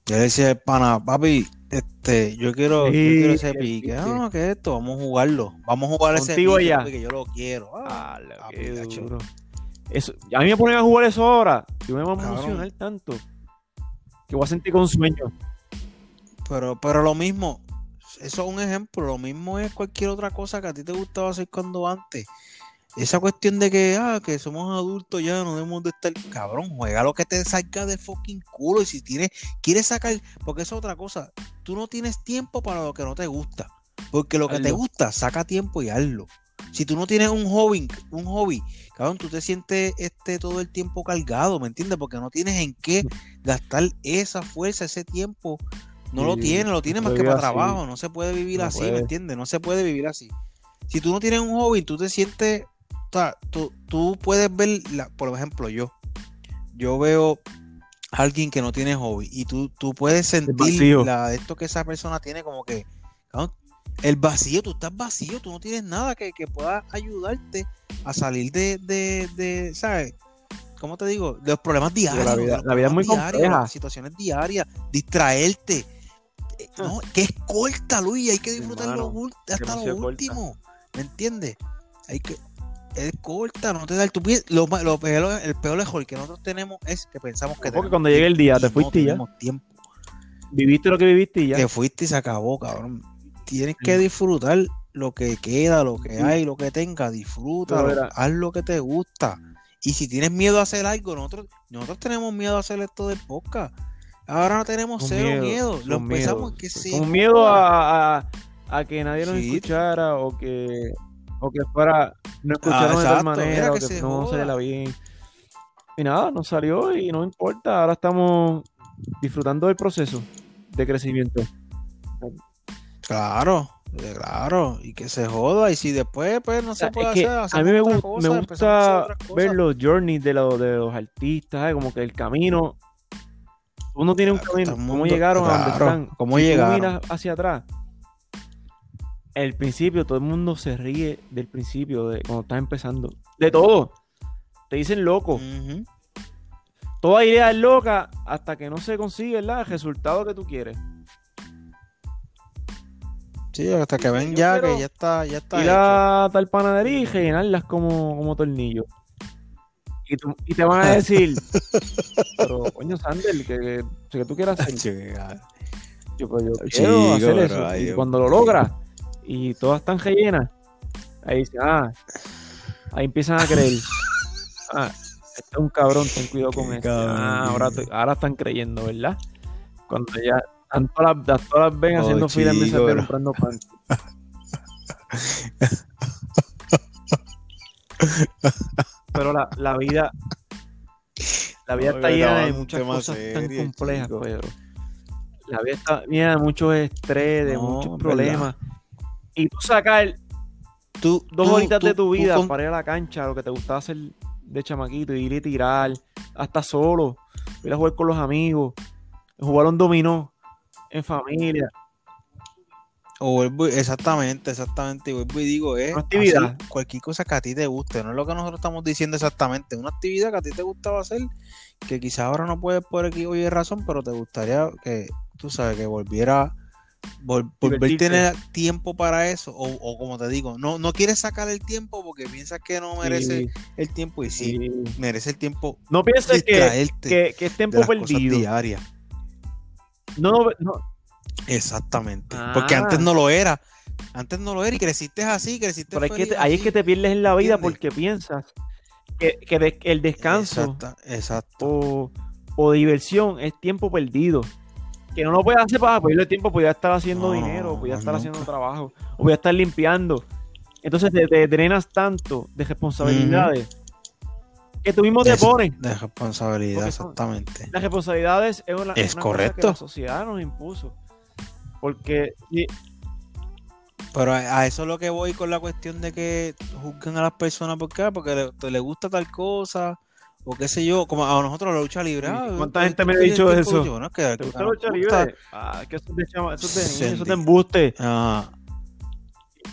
Yo le decía pana, papi, este, yo quiero, yo Sí, quiero ese pique. pique. Ah, ¿qué es esto? Vamos a jugarlo. Vamos a jugar ese pique ya. porque yo lo quiero. Ah, Ah, gacho. duro. Eso, a mí me ponen a jugar eso ahora. Yo me voy a Cabrón. emocionar tanto que voy a sentir con sueño. Pero, pero lo mismo, eso es un ejemplo, lo mismo es cualquier otra cosa que a ti te gustaba hacer cuando antes. Esa cuestión de que, ah, que somos adultos ya, no debemos de estar, cabrón, juega lo que te salga del fucking culo y si tienes, quieres sacar, porque eso es otra cosa, tú no tienes tiempo para lo que no te gusta, porque lo que te gusta, saca tiempo y hazlo. Si tú no tienes un hobby, un hobby, cabrón, tú te sientes este todo el tiempo cargado, ¿me entiendes? Porque no tienes en qué gastar esa fuerza, ese tiempo. No lo tienes, lo tienes no más que para así. trabajo, no se puede vivir No así, puede. ¿me entiendes? No se puede vivir así. Si tú no tienes un hobby, tú te sientes, sea, tú, tú puedes ver, la- por ejemplo, yo, yo veo a alguien que no tiene hobby y tú, tú puedes sentir la, esto que esa persona tiene como que, el vacío, tú estás vacío, tú no tienes nada que, que pueda ayudarte a salir de, de, de, ¿sabes? ¿Cómo te digo? De los problemas diarios. la vida- los la vida es muy diarios, compleja. las situaciones diarias, distraerte. Eh, No, que es corta, Luis, hay que disfrutar Hermano, hasta lo corta. último. ¿Me entiendes? Hay que. Es corta, no te da el tu pie- Lo, lo peor, el peor error que nosotros tenemos es que pensamos que Porque cuando llegue el día, te fuiste y ya. tenemos tiempo. Viviste lo que viviste y ya. Te fuiste y se acabó, cabrón. Tienes que Sí. disfrutar lo que queda, lo que hay, lo que tenga, disfruta, haz lo que te gusta. Y si tienes miedo a hacer algo, nosotros, nosotros tenemos miedo a hacer esto del podcast. Ahora no tenemos Con cero miedo. Lo con empezamos miedo. que se Con miedo a, a- a que nadie nos Sí. escuchara o que, o que fuera, no escucharon de tal manera o que que, se no joda. saliera bien. Y nada, nos salió y no importa. Ahora estamos disfrutando del proceso de crecimiento. Claro, eh, claro, y que se joda. Y si después pues no se puede es que hacer, a mí me, otra cosa, me gusta ver los journeys de, los de los artistas, ¿sabes? como que el camino. Uno tiene un camino. ¿Cómo llegaron a donde están? ¿cómo Si tú llegaron? miras hacia atrás, el principio, todo el mundo se ríe del principio, de cuando estás empezando. De todo. Te dicen loco. Toda idea es loca hasta que no se consigue ¿verdad? el resultado que tú quieres. Sí, hasta que ven ya que ya está, ya está Ir hecho. a tal panadería y rellenarlas como, como tornillos. Y, tú- y te van a decir, <laughs> pero coño, Sandel, que, que, que tú quieras hacer. <laughs> Yo, pues, yo Chico, hacer eso. y cuando lo logras y todas están rellenas, ahí dice, ah, ahí empiezan a creer. <laughs> Ah, este es un cabrón, ten cuidado con Qué este. Ah, ahora, ahora están creyendo, ¿verdad? Cuando ya están todas las, todas las ven Oh, haciendo fila en BCP comprando pan. Pero la, la vida, la vida No, está llena de muchas cosas tan complejas, chico. Pedro. La vida está llena de mucho estrés, de No, muchos problemas. Y tú sacar Tú, dos tú- horitas tú- de tu vida con- para ir a la cancha, lo que te gustaba hacer de chamaquito, ir y tirar, hasta solo, ir a jugar con los amigos, jugar un dominó en familia. O vuelvo, exactamente, exactamente. Y vuelvo y digo, es Una actividad. cualquier cosa que a ti te guste. No es lo que nosotros estamos diciendo exactamente. Una actividad que a ti te gustaba hacer, que quizás ahora no puedes por aquí oye razón, pero te gustaría que, tú sabes, que volviera, vol- volver a tener tiempo para eso. O, o como te digo, no, no quieres sacar el tiempo porque piensas que no merece el tiempo. Y sí, merece el tiempo No pienses que, que, que es de tiempo las cosas perdido. diarias. No, no, Exactamente. Ah. Porque antes no lo era. Antes no lo era y creciste así, creciste pero es que ahí es que te pierdes en la vida ¿Entiendes? porque piensas que, que de- el descanso Exacta- exacto. o, o diversión es tiempo perdido. Que no lo puedes hacer para perder el tiempo, podía estar haciendo No, dinero, podía más estar nunca. haciendo trabajo, o podía estar limpiando. Entonces te, te drenas tanto de responsabilidades que tú mismo te Eso. pones. De responsabilidad, Porque exactamente. Las responsabilidades es una, Es una cosa correcto. que la sociedad nos impuso. Porque sí, Pero a, eso es lo que voy con la cuestión de que juzgan a las personas ¿por qué? porque le, le gusta tal cosa o qué sé yo, como a nosotros la lucha libre. ah, ¿Cuánta ¿tú- gente me ha dicho tiempo? eso? Yo, no, que- ¿Te que gusta la lucha libre? Ah, que eso es de chama, eso de embuste. Ajá.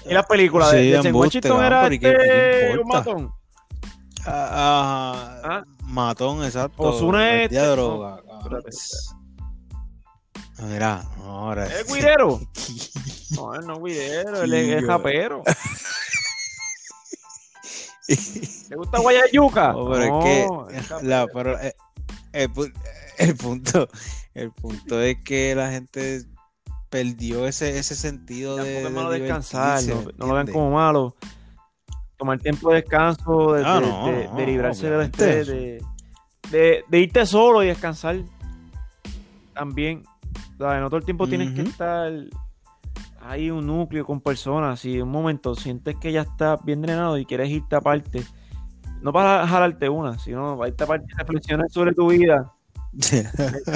Y las películas Sí, de, de Washington va, era pero ¿y qué- este qué un importa? matón. Ah, Ah. Matón, exacto. Ozuna es este- droga. no, cabrón. espérate, Mira, no, ahora. ¿Es guidero? <laughs> No, él no es guidero, él es, es japero. <laughs> ¿Le gusta Guayayuca? No, pero No, es que la, pero, eh, el, pu- el punto el punto es que la gente perdió ese, ese sentido Tampoco de, malo de descansar, no, no lo vean como malo. Tomar tiempo de descanso, de, Ah, de- de- de librarse del estrés, de, de- irte solo y descansar. También, ¿sabes? No todo el tiempo tienes que Ujú. estar ahí un núcleo con personas. Si en un momento sientes que ya estás bien drenado y quieres irte aparte, no para jalarte una, sino para irte aparte y reflexionar sobre tu vida. <laughs>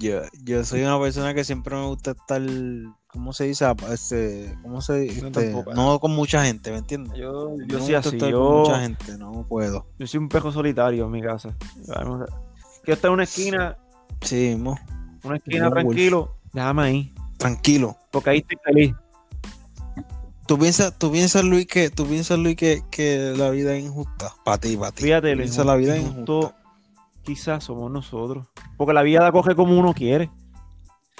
yo, yo soy una persona que siempre me gusta estar, ¿cómo se dice? Este, ¿cómo se No, este, tampoco. no con mucha gente, ¿me entiendes? Yo, No yo me soy así, estar yo, con mucha gente, no puedo. yo soy un pejo solitario en mi casa. Quiero estar en una esquina, Sí, mo, una esquina wolf. tranquilo, déjame ahí, tranquilo. porque ahí estoy feliz. ¿Tú piensas, tú piensas Luis, que, tú piensas, Luis, que, que la vida es injusta? Para ti, para ti. Fíjate, piensas la vida es injusto injusta. quizás somos nosotros, porque la vida la coge como uno quiere.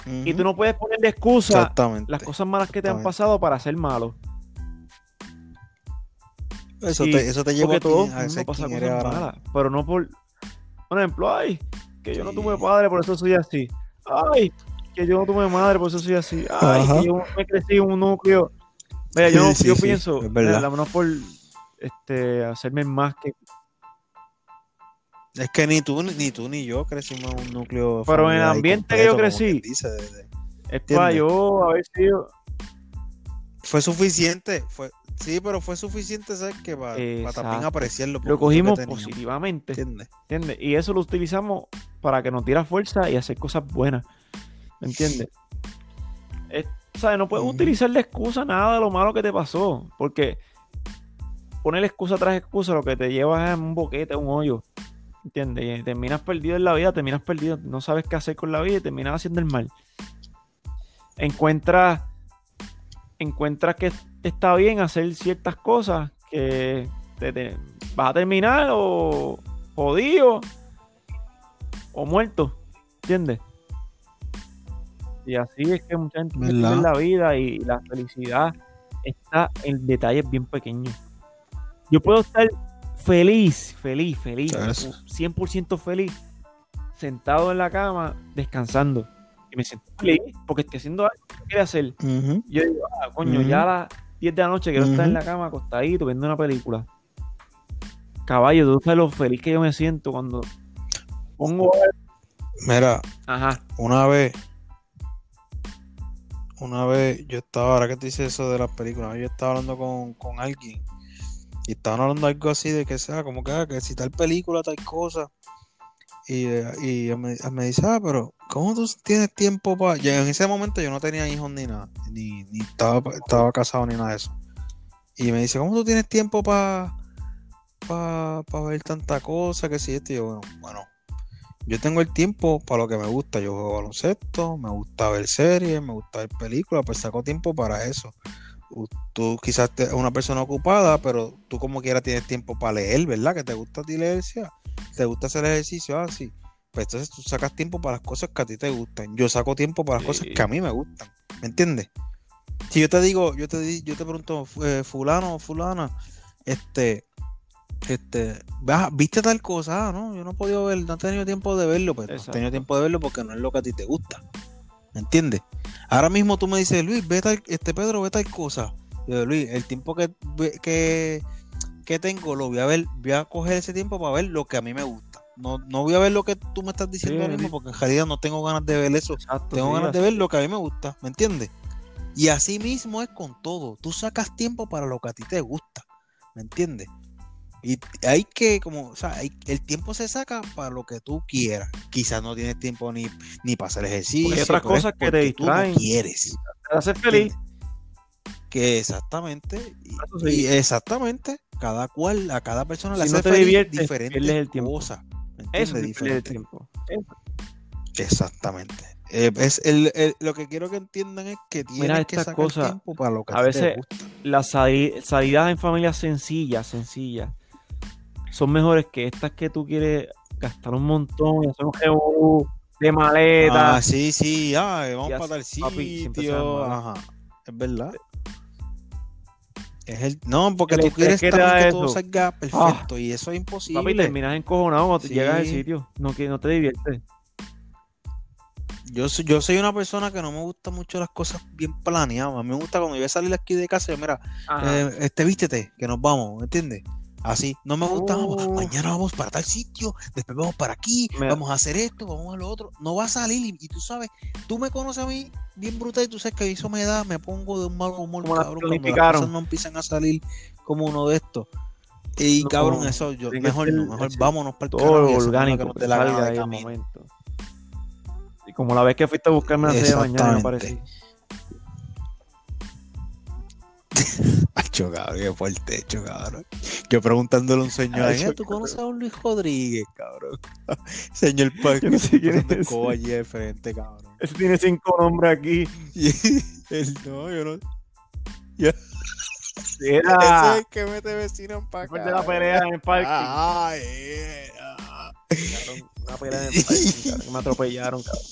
Y tú no puedes poner de excusa las cosas malas que te han pasado para ser malo. Eso, Sí, te, eso te lleva a, todo a ser quien eres ahora. malas, pero no por, por ejemplo, ay, que yo no tuve padre, por eso soy así. Ay, que yo no tuve madre, por eso soy así. Ay, Ajá. que yo me crecí en un núcleo. Mira, yo, Sí, no- sí, yo sí, pienso, es verdad. a lo menos por este, hacerme más que... Es que ni tú, ni, tú ni yo crecimos en un núcleo. Pero en el ambiente que yo crecí, quien dice, de- de- Es para yo haber sido... Fue suficiente. Fue, sí, pero fue suficiente, ¿sabes? Que para, también Exacto. apreciarlo. Lo que cogimos positivamente. ¿Entiendes? ¿Entiendes? Y eso lo utilizamos para que nos diera fuerza y hacer cosas buenas. ¿Me entiendes? Es- ¿Sabes? No puedes utilizar de excusa nada de lo malo que te pasó. Porque poner excusa tras excusa lo que te lleva es un boquete, un hoyo. ¿Entiendes? Y terminas perdido en la vida, terminas perdido, no sabes qué hacer con la vida y terminas haciendo el mal. Encuentras, encuentras que está bien hacer ciertas cosas que te- te- vas a terminar o jodido o muerto, ¿entiendes? Y así es que mucha gente ¿Verdad? la vida y la felicidad está en detalles bien pequeños. Yo puedo estar feliz, feliz, feliz, Eso. 100% feliz, sentado en la cama, descansando. Y me siento feliz porque estoy haciendo algo que quiero hacer. Yo digo, ah, coño, ya a las 10 de la noche quiero estar en la cama acostadito viendo una película. Caballo, tú sabes lo feliz que yo me siento cuando pongo. Mira, Ajá. una vez, una vez yo estaba, ahora que te dices eso de las películas, yo estaba hablando con, con alguien y estaban hablando algo así de que sea, como que, ah, que si tal película, tal cosa. Y, y me, me dice, ah, pero ¿cómo tú tienes tiempo para...? En ese momento yo no tenía hijos ni nada, ni, ni estaba, estaba casado ni nada de eso. Y me dice, ¿cómo tú tienes tiempo para pa, pa ver tanta cosa? Que si esto, y yo, bueno, bueno, yo tengo el tiempo para lo que me gusta. Yo juego baloncesto, me gusta ver series, me gusta ver películas, pues saco tiempo para eso. Tú quizás eres una persona ocupada, pero tú como quiera tienes tiempo para leer, ¿verdad? Que te gusta a ti leer, sí, ah, te gusta hacer ejercicio, ah, sí. Pues entonces tú sacas tiempo para las cosas que a ti te gustan. Yo saco tiempo para las cosas que a mí me gustan. ¿Me entiendes? Si yo te digo, yo te yo te pregunto, eh, fulano o fulana, este, este, "Ah, ¿viste tal cosa? Ah, no, yo no he podido ver, no he tenido tiempo de verlo, pero no he tenido tiempo de verlo porque no es lo que a ti te gusta. ¿Me entiendes? Ahora mismo tú me dices, Luis, ve tal, este Pedro, ve tal cosa. Yo digo, Luis, el tiempo que, que, que tengo lo voy a ver, voy a coger ese tiempo para ver lo que a mí me gusta. No, no voy a ver lo que tú me estás diciendo Sí, ahora mismo porque en realidad no tengo ganas de ver eso. Exacto. Tengo sí, ganas de ver lo que a mí me gusta, ¿me entiendes? Y así mismo es con todo. Tú sacas tiempo para lo que a ti te gusta, ¿me entiendes? Y hay que, como, o sea, hay- el tiempo se saca para lo que tú quieras. Quizás no tienes tiempo ni, ni para hacer ejercicio. Hay otras pero es cosas que te porque tú no distraen. quieres. Te hace feliz. Que exactamente, y, Eso sí. y exactamente, cada cual, a cada persona le Si hace no te feliz diviertes, diferentes pierdes el tiempo. cosas. ¿me Eso es perder el tiempo. Exactamente. Eh, es el, el- lo que quiero que entiendan es que tienes Mira, que sacar cosas, tiempo para lo que a veces- te gusta. Las sali- salidas en familias sencillas, sencillas, son mejores que estas que tú quieres gastar un montón y hacer un revolú de maleta. Ah, sí, sí, ah, vamos para tal papi, sitio. saben Ajá, es verdad. Es el, no, porque El tú quieres que también que todo eso. Ah. salga perfecto y eso es imposible. Papi, terminas encojonado cuando Sí. llegas al sitio. No, que no te diviertes. Yo soy, yo soy una persona que no me gusta mucho las cosas bien planeadas. A mí me gusta cuando yo voy a salir aquí de casa, mira, Ajá. eh, este, vístete, que nos vamos, ¿me entiendes? Así, no me gusta, Oh. mañana vamos para tal sitio, después vamos para aquí, Me- vamos a hacer esto, vamos a lo otro. No va a salir y, y tú sabes, tú me conoces a mí bien brutal y tú sabes que eso me da, me pongo de un mal humor, Como cabrón, cuando las cosas no empiezan a salir como uno de estos. Y No, cabrón, eso yo, mejor no, mejor vámonos para el todo orgánico, que dé la salga de ahí momento. Y como la vez que fuiste a buscarme a las seis de la mañana, me parece. <laughs> Acho, cabrón, qué fuerte hecho, cabrón. Yo preguntándole a un señor, "Ay, ¿tú conoces a un Luis Rodríguez, cabrón? <laughs> señor Parque, Yo no sé quién es allí de frente, cabrón. Ese tiene cinco nombres aquí. <laughs> Él, no, yo no. <laughs> Era Ese es el que mete vecinos para acá. de la pelea en el parque. Ah. Cabrón, una pelea en el parque, cabrón, que me atropellaron, cabrón.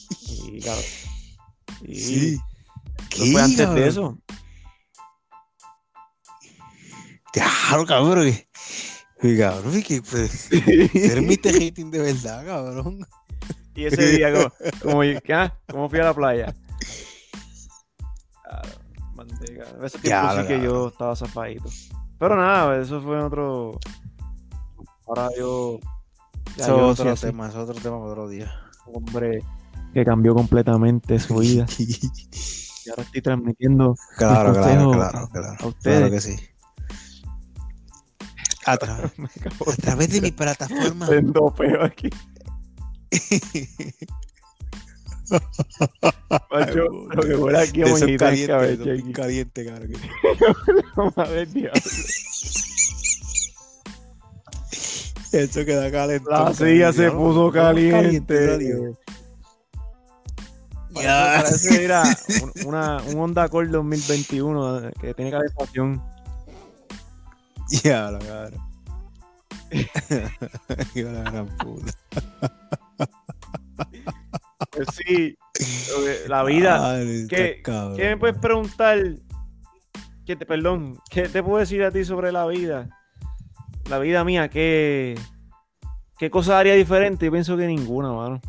Y, cabrón. Y Sí. eso fue antes cabrón? de eso. Claro, cabrón. que- cabrón, que pues, <laughs> ser mi hating de verdad, cabrón. Y ese día, como, como, ah? ¿Cómo fui a la playa? Claro, manteca. Ese tiempo Ya, sí que yo estaba zafadito. Pero nada, eso fue otro. Ahora yo. Eso yo otro así. tema, es otro tema para otro día. Hombre que cambió completamente su vida. <laughs> Y ahora estoy transmitiendo Claro, claro, claro, a- claro. a ustedes. Claro que sí. A, tra- <laughs> a través de mi plataforma. aquí. <laughs> Macho, lo que fuera aquí de esos aquí. caliente, cabrón. Madre. <laughs> Eso queda caliente. La silla se puso caliente. Dios. Parece, Ya. parece, mira, un- una, un Honda Accord 2021 que tiene calefacción. <laughs> Ya, la cabrón. Hijo <laughs> la gran puta. Pues sí, que- la vida. Ay, está ¿Qué- cabrón. ¿Qué me puedes preguntar? ¿Qué te, perdón, ¿qué te puedo decir a ti sobre la vida? La vida mía, ¿qué, qué cosa haría diferente? Yo pienso que ninguna, mano.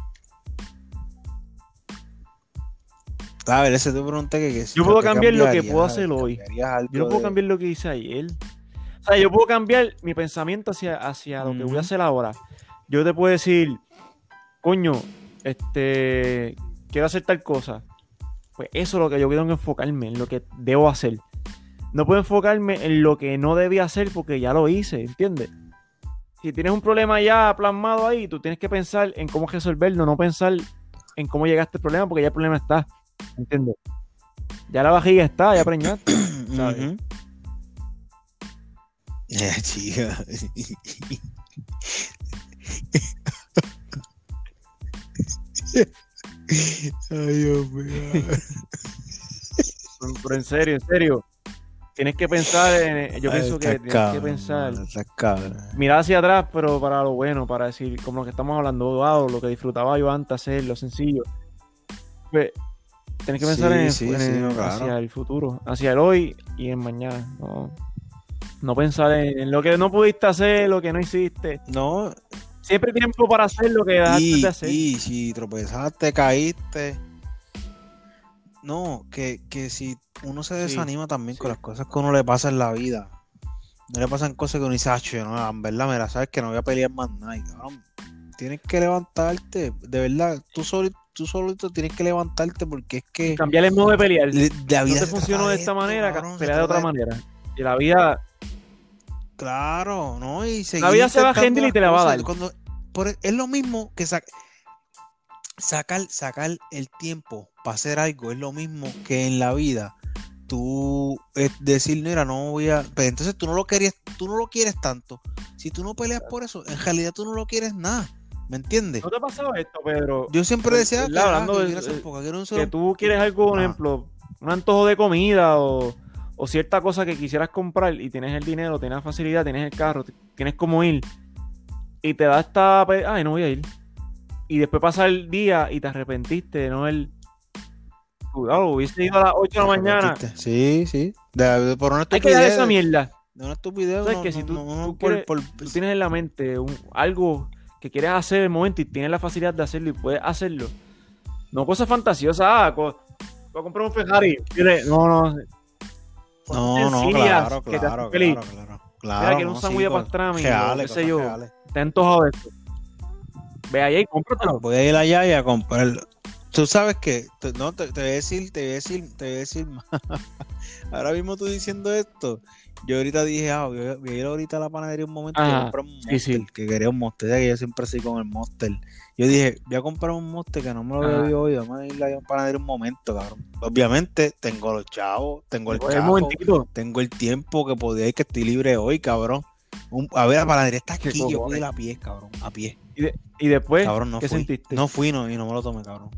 A ver, ese te pregunté que, que Yo puedo ¿qué cambiar lo que puedo hacer hoy. ¿Cambiarías algo Yo no puedo de- cambiar lo que hice ayer. Sea, yo puedo cambiar mi pensamiento hacia, hacia lo que voy a hacer ahora. Yo te puedo decir, coño, este, quiero hacer tal cosa. Pues eso es lo que yo que enfocarme, en lo que debo hacer. No puedo enfocarme en lo que no debía hacer porque ya lo hice, ¿entiendes? Si tienes un problema ya plasmado ahí, tú tienes que pensar en cómo resolverlo, no pensar en cómo llegaste al problema porque ya el problema está, ¿entiendes? Ya la vajilla está, ya preñaste. <clears throat> ¿sabes? Eh, <laughs> chica. Ay, Dios mío. Pero en serio, en serio. Tienes que pensar en. Yo Ay, pienso que tienes cabrón, que pensar. Mirar hacia atrás, pero para lo bueno, para decir, como lo que estamos hablando, wow, lo que disfrutaba yo antes hacer, lo sencillo. Pues, tienes que pensar Sí, en, sí, en sí, el- no, claro. hacia el futuro, hacia el hoy y en mañana. No, no pensar en, lo que no pudiste hacer, lo que no hiciste. No, Siempre hay tiempo para hacer lo que dejaste de hacer. y si tropezaste, caíste. No, que, que si uno se Sí, desanima también sí. con las cosas que uno le pasa en la vida. No le pasan cosas que uno dice, "Acho, no, en verdad, mira, sabes que no voy a pelear más nada. cabrón, tienes que levantarte, de verdad, tú solo, tú solito tienes que levantarte porque es que Cambiar el modo de pelear. le- la no vida te se funcionó de esta esto, manera, cabrón, se pelea de otra manera. Y la vida Claro, ¿no? Y La vida se va a y te la va a dar. Cuando- por- es lo mismo que sa- sacar, sacar el tiempo para hacer algo, es lo mismo que en la vida tú eh, decir, mira, no voy a. Pero entonces tú no lo querías, tú no lo quieres tanto. Si tú no peleas por eso, en realidad tú no lo quieres nada. ¿Me entiendes? ¿No te ha pasado esto, Pedro? Yo siempre decía que, ah, que de- que tú quieres algo, por ejemplo, un antojo de comida o, o cierta cosa que quisieras comprar y tienes el dinero, tienes la facilidad, tienes el carro, tienes cómo ir y te da esta, ay, no voy a ir. Y después pasa el día y te arrepentiste de no haber... Cuidado, hubiese ido a las 8 de la mañana. Sí, sí. De- por una Hay que dar esa mierda. de una estupidez. ¿Sabes no- que si tú- no- no tú por- quieres- por- Tú tienes en la mente un- algo que quieres hacer en el momento y tienes la facilidad de hacerlo y puedes hacerlo. No cosas fantasiosas. Ah, co- voy a comprar un Ferrari. No, no. No, no, claro, que claro, claro, claro. Claro, un no, con- pastrami, o reales, qué sé cosas yo. ha antojado de esto. Ve allá y cómpratelo. Voy a ir allá y a comprarlo. Tú sabes que, no, te, te voy a decir, te voy a decir, te voy a decir más. <laughs> Ahora mismo tú diciendo esto, yo ahorita dije, ah, voy a, ir ahorita a la panadería un momento y comprar un monster, sí. que quería un monster, ya que yo siempre soy con el monster. Yo dije, voy a comprar un monster que no me lo había hoy, vamos a ir a panadería un momento, cabrón. Obviamente, tengo los chavos, tengo el carro, tengo el tiempo que podía ir, que estoy libre hoy, cabrón. Un- a ver, la panadería está aquí, yo pude ir a pie, cabrón, a pie. Y después, Cabrón, no ¿qué fui. sentiste? No fui no, y no me lo tomé, cabrón.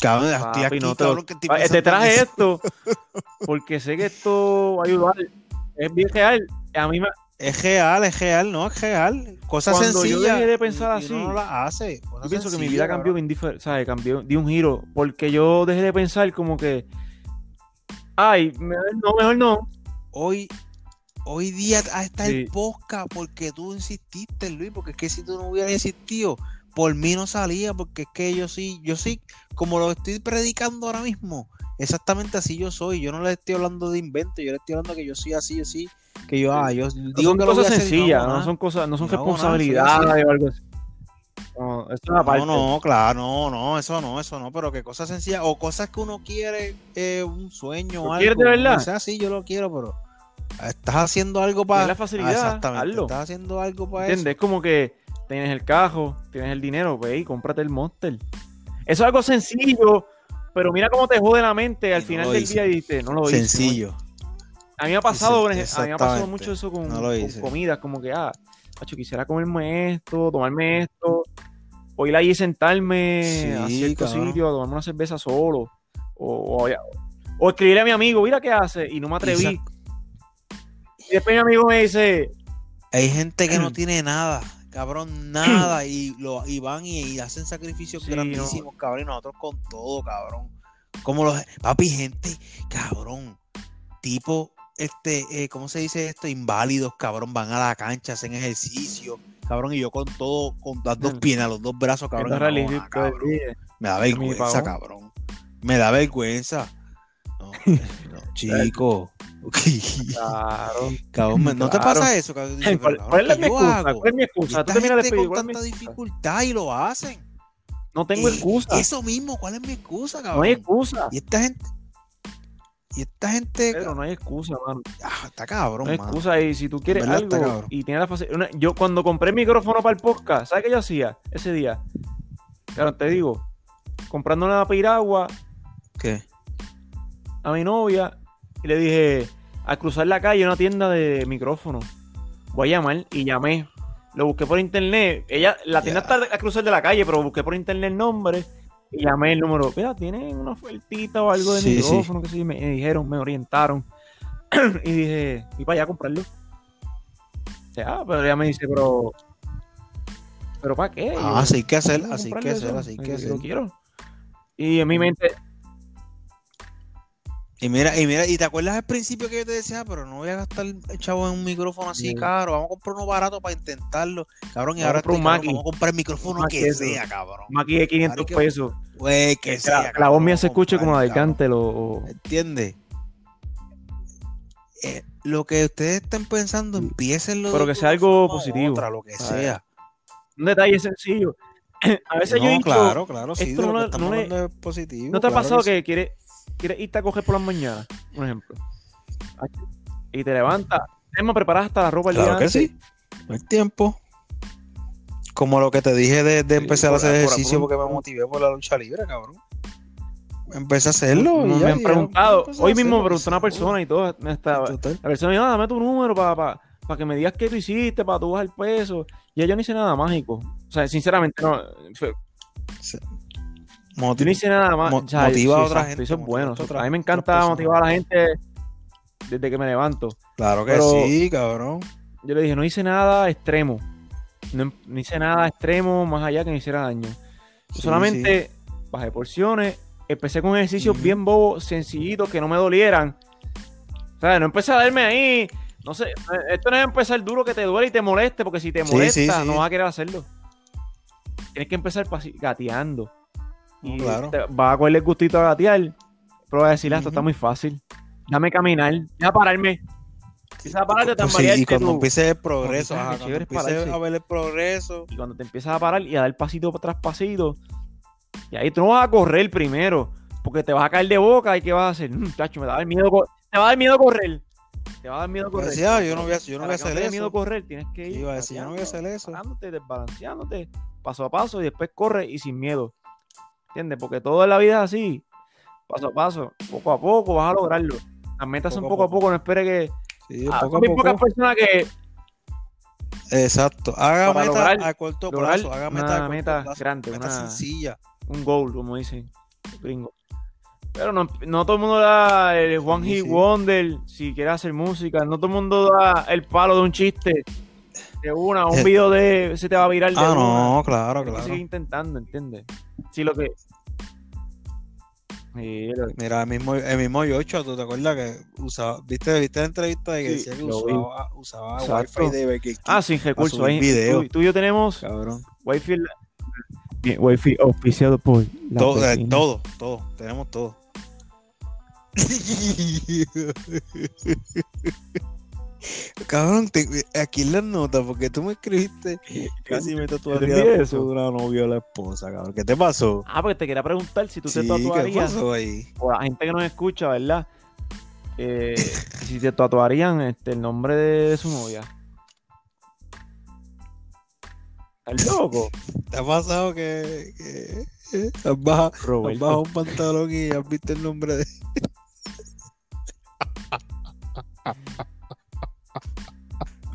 Cabrón, estoy aquí, no te cabrón, que estoy Ah, Te traje eso. esto porque sé que esto va a ayudar. Es bien real. A mí me, Es real, es real, no, es real. Cosas Cuando yo dejé de pensar así, no las hace. Yo pienso que mi vida cambió bien diferente, ¿sabes? Cambió, di un giro, porque yo dejé de pensar como que, ay, mejor no, mejor no. Hoy, hoy día está Sí. el podcast porque tú insististe, Luis, porque es que si tú no hubieras insistido, por mí no salía, porque es que yo sí, yo sí, como lo estoy predicando ahora mismo, exactamente así yo soy. Yo no le estoy hablando de invento, yo le estoy hablando que yo soy así, así, que yo, ah, yo digo que cosas no sencillas, no, son cosas, no son No responsabilidades o algo así. No, eso. No, claro, no, no, eso no, eso no, pero que cosas sencillas o cosas que uno quiere, eh, un sueño, ¿Lo algo. quieres de verdad? O sea, sí, yo lo quiero, pero estás haciendo algo para. La facilidad, exactamente, hazlo. estás haciendo algo para ¿Entiendes? Es como que tienes el cajo, tienes el dinero, ve y cómprate el Monster. Eso es algo sencillo, pero mira cómo te jode la mente al Y final del día y dices, no lo eso. hice. Sencillo. A mí me ha pasado, a mí me ha pasado mucho eso con, No con comidas, como que, ah, macho, quisiera comerme esto, tomarme esto, o ir allí y sentarme a cierto cabrón. sitio a tomarme una cerveza solo, o, o, o escribirle a mi amigo, mira qué hace, y no me atreví. Exacto. Y después mi amigo me dice, Hay gente que no <clears throat> tiene nada, cabrón, nada, y, lo, y van y, y hacen sacrificios Sí, grandísimos, cabrón, y nosotros con todo, cabrón. Como los, papi, gente, cabrón, tipo, este, eh, ¿cómo se dice esto? Inválidos, cabrón, van a la cancha, hacen ejercicio, cabrón, y yo con todo, con las dos piernas, los dos brazos, cabrón, "Esto es no, realista, ah, cabrón. me da vergüenza, cabrón, me da vergüenza. No, <laughs> chico. claro. Cabrón, ¿no te pasa eso? Cabrón? <laughs> Dices, ¿Cuál, es mi ¿qué yo excusa? ¿Cuál es mi excusa? Tú de pedir, con ¿cuál es mi tanta dificultad y lo hacen. No tengo Eh, excusa. Eso mismo, ¿cuál es mi excusa, cabrón? No hay excusa. Y esta gente. Y esta gente. Pedro, no hay excusa, mano. ah, está cabrón, No hay mano. excusa. Y si tú quieres algo y tienes la facilidad. Yo cuando compré el micrófono para el podcast, ¿sabes qué yo hacía ese día? Claro, te digo, comprando una piragua ¿Qué? a mi novia y le dije, al cruzar la calle, una tienda de micrófono, voy a llamar y llamé. Lo busqué por internet. Ella, la tienda está a cruzar de la calle, pero busqué por internet el nombre y llamé el número. Mira, tienen una ofertita o algo de Sí, sí. micrófono que sí, me dijeron, me orientaron. <clears throat> y dije, y para allá a comprarlo. O sea, pero ella me dice, pero. ¿Pero para qué? Ah, así que hacer, ¿cómo así que hacer, así que hacer. Lo quiero. Y en mi mente, Y mira, y mira, ¿y te acuerdas al principio que yo te decía, "Ah, pero no voy a gastar el chavo en un micrófono así Sí. caro, vamos a comprar uno barato para intentarlo, cabrón, y Vamos ahora estoy, cabrón, vamos a comprar el micrófono que eso. sea, cabrón. más aquí de 500 Marico, pesos. Güey, que Que sea. la, que la voz mía se escuche como la cabrón. Cantel o, ¿Entiendes? Eh, lo que ustedes estén pensando, empiecenlo. Pero de que sea algo positivo. Otra, lo que sea. un detalle sencillo. <clears throat> A veces yo no, dicho, claro, claro, sí, esto de lo no que le- no positivo. ¿no te ha pasado sí. que quieres, quieres irte a coger por las mañanas, por ejemplo? Y te levantas, más, preparas hasta la ropa el Claro día que antes. sí. No hay tiempo. Como lo que te dije de, empezar a hacer por- ejercicio por- porque me motivé por la lucha libre, cabrón. empecé a hacerlo. No y ya, me han preguntado. Hoy mismo me preguntó una persona y todo. estaba- Total. la persona me dijo, "Ah, dame tu número para que me digas qué tú hiciste, para tú bajar peso. Y yo no hice nada mágico. O sea, sinceramente, no. fue- Moti- Yo no hice nada más. Mo- o sea, motiva a otra exacto, gente, Eso es bueno. a mí me encanta motivar a la gente desde que me levanto. Claro que Pero- sí, cabrón. Yo le dije, no hice nada extremo. No, no hice nada extremo más allá que me hiciera daño. Sí, solamente bajé porciones, empecé con ejercicios bien bobos, sencillitos, que no me dolieran. O sea, no empecé a darme ahí. No sé, esto no es empezar duro que te duele y te moleste, porque si te molesta, no vas a querer hacerlo. Tienes que empezar gateando. Y claro. vas a cogerle el gustito a gatear, pero vas a decir, "Ah, esto está muy fácil. Dame caminar, ya pararme. A pararte, Pues sí, y cuando tú. empieces el progreso, ajá, cuando empieces a ver el progreso, Y cuando te empiezas a parar y a dar pasito tras pasito, y ahí tú no vas a correr primero, porque te vas a caer de boca y ¿qué vas a hacer? Mm, chacho, me da el miedo, te va a dar miedo correr. Te va a dar miedo correr. decía, yo no voy a, yo no voy a no hacer dé miedo eso. correr, tienes que ir. Iba a decir, yo no voy a hacer eso. parándote, desbalanceándote, paso a paso, y después corre y sin miedo. ¿Entiendes? Porque todo en la vida es así, paso a paso, poco a poco vas a lograrlo. Las metas son Poco a poco a poco. poco, no espere que. Sí, Ah, poco a poco. pocas personas que Exacto. Haga Para meta lograr- a corto plazo. Haga una meta plazo. grande, una- sencilla. un goal, como dicen los gringos. Pero no, no todo el mundo da el One Sí, sí. Wonder si quiere hacer música. No todo el mundo da el palo de un chiste de una, un Eh. video de se te va a virar de Ah, una. no, claro, Tienes claro. seguir intentando, ¿entiendes? Sí, lo que. Sí, lo- Mira, el mismo, el mismo Yocho, ¿tú te acuerdas que usaba, viste, viste la entrevista de que Sí, decía que usaba, usaba Exacto. Wi-Fi de King? Ah, sin recursos. Ahí, video. Tú, tú y yo tenemos Cabrón. Wi-Fi. Bien, Wi-Fi auspiciado por la Todo, eh, todo, todo, tenemos todo. <laughs> Cabrón, te- aquí en las notas, porque tú me escribiste casi me tatuaría eso. una novia o la esposa, cabrón. ¿Qué te pasó? Ah, porque te quería preguntar si tú Sí, te ¿qué tatuarías. pasó ahí? o la gente que nos escucha, ¿verdad? Eh, <laughs> si te tatuarían este, el nombre de, su novia. ¿Estás loco? <laughs> ¿Te ha pasado que, que eh, has bajado, has Roberto. bajado un pantalón y has visto el nombre de... <laughs>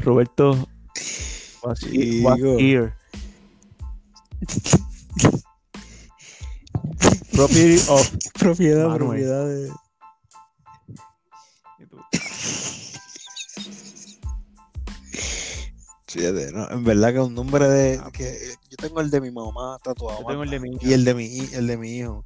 Roberto was, Sí, was digo. here. <laughs> Property of. propiedad, Manuel. propiedad de... Fíjate, no, en verdad que un nombre de... Ah. que yo tengo el de mi mamá tatuado. Yo tengo el de mi hija. Y el de mi, el de mi hijo.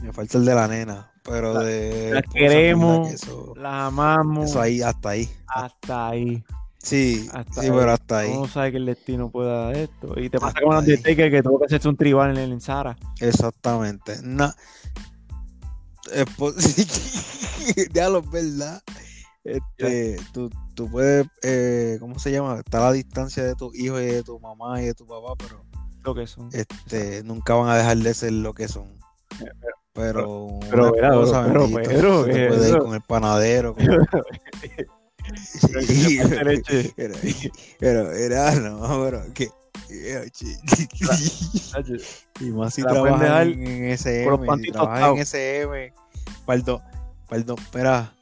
Me falta el de la nena. Pero de... la esposa, queremos. ¿verdad? Que Eso, La amamos. eso ahí, hasta ahí. Hasta ahí. Sí, Hasta sí, ahí. pero hasta ahí. Uno sabe que el destino puede dar esto. Y te pasa como el. Undertaker que tuvo que hacerse un tribal en el Sara. Exactamente. Espo- Diablo, <laughs> es verdad. Este, tú, tú puedes, eh, ¿cómo se llama? Está a la distancia de tu hijo y de tu mamá y de tu papá, pero Lo que son. este, nunca van a dejar de ser lo que son. Pero, pero, pero, bendito, pero, tú te ¿qué puedes es ir eso? con el panadero. con- Sí, <laughs> pero, <laughs> pero, era, no, pero, que, <laughs> y más si trabajan en, en SM, si trabajan en SM, perdón, perdón, espera,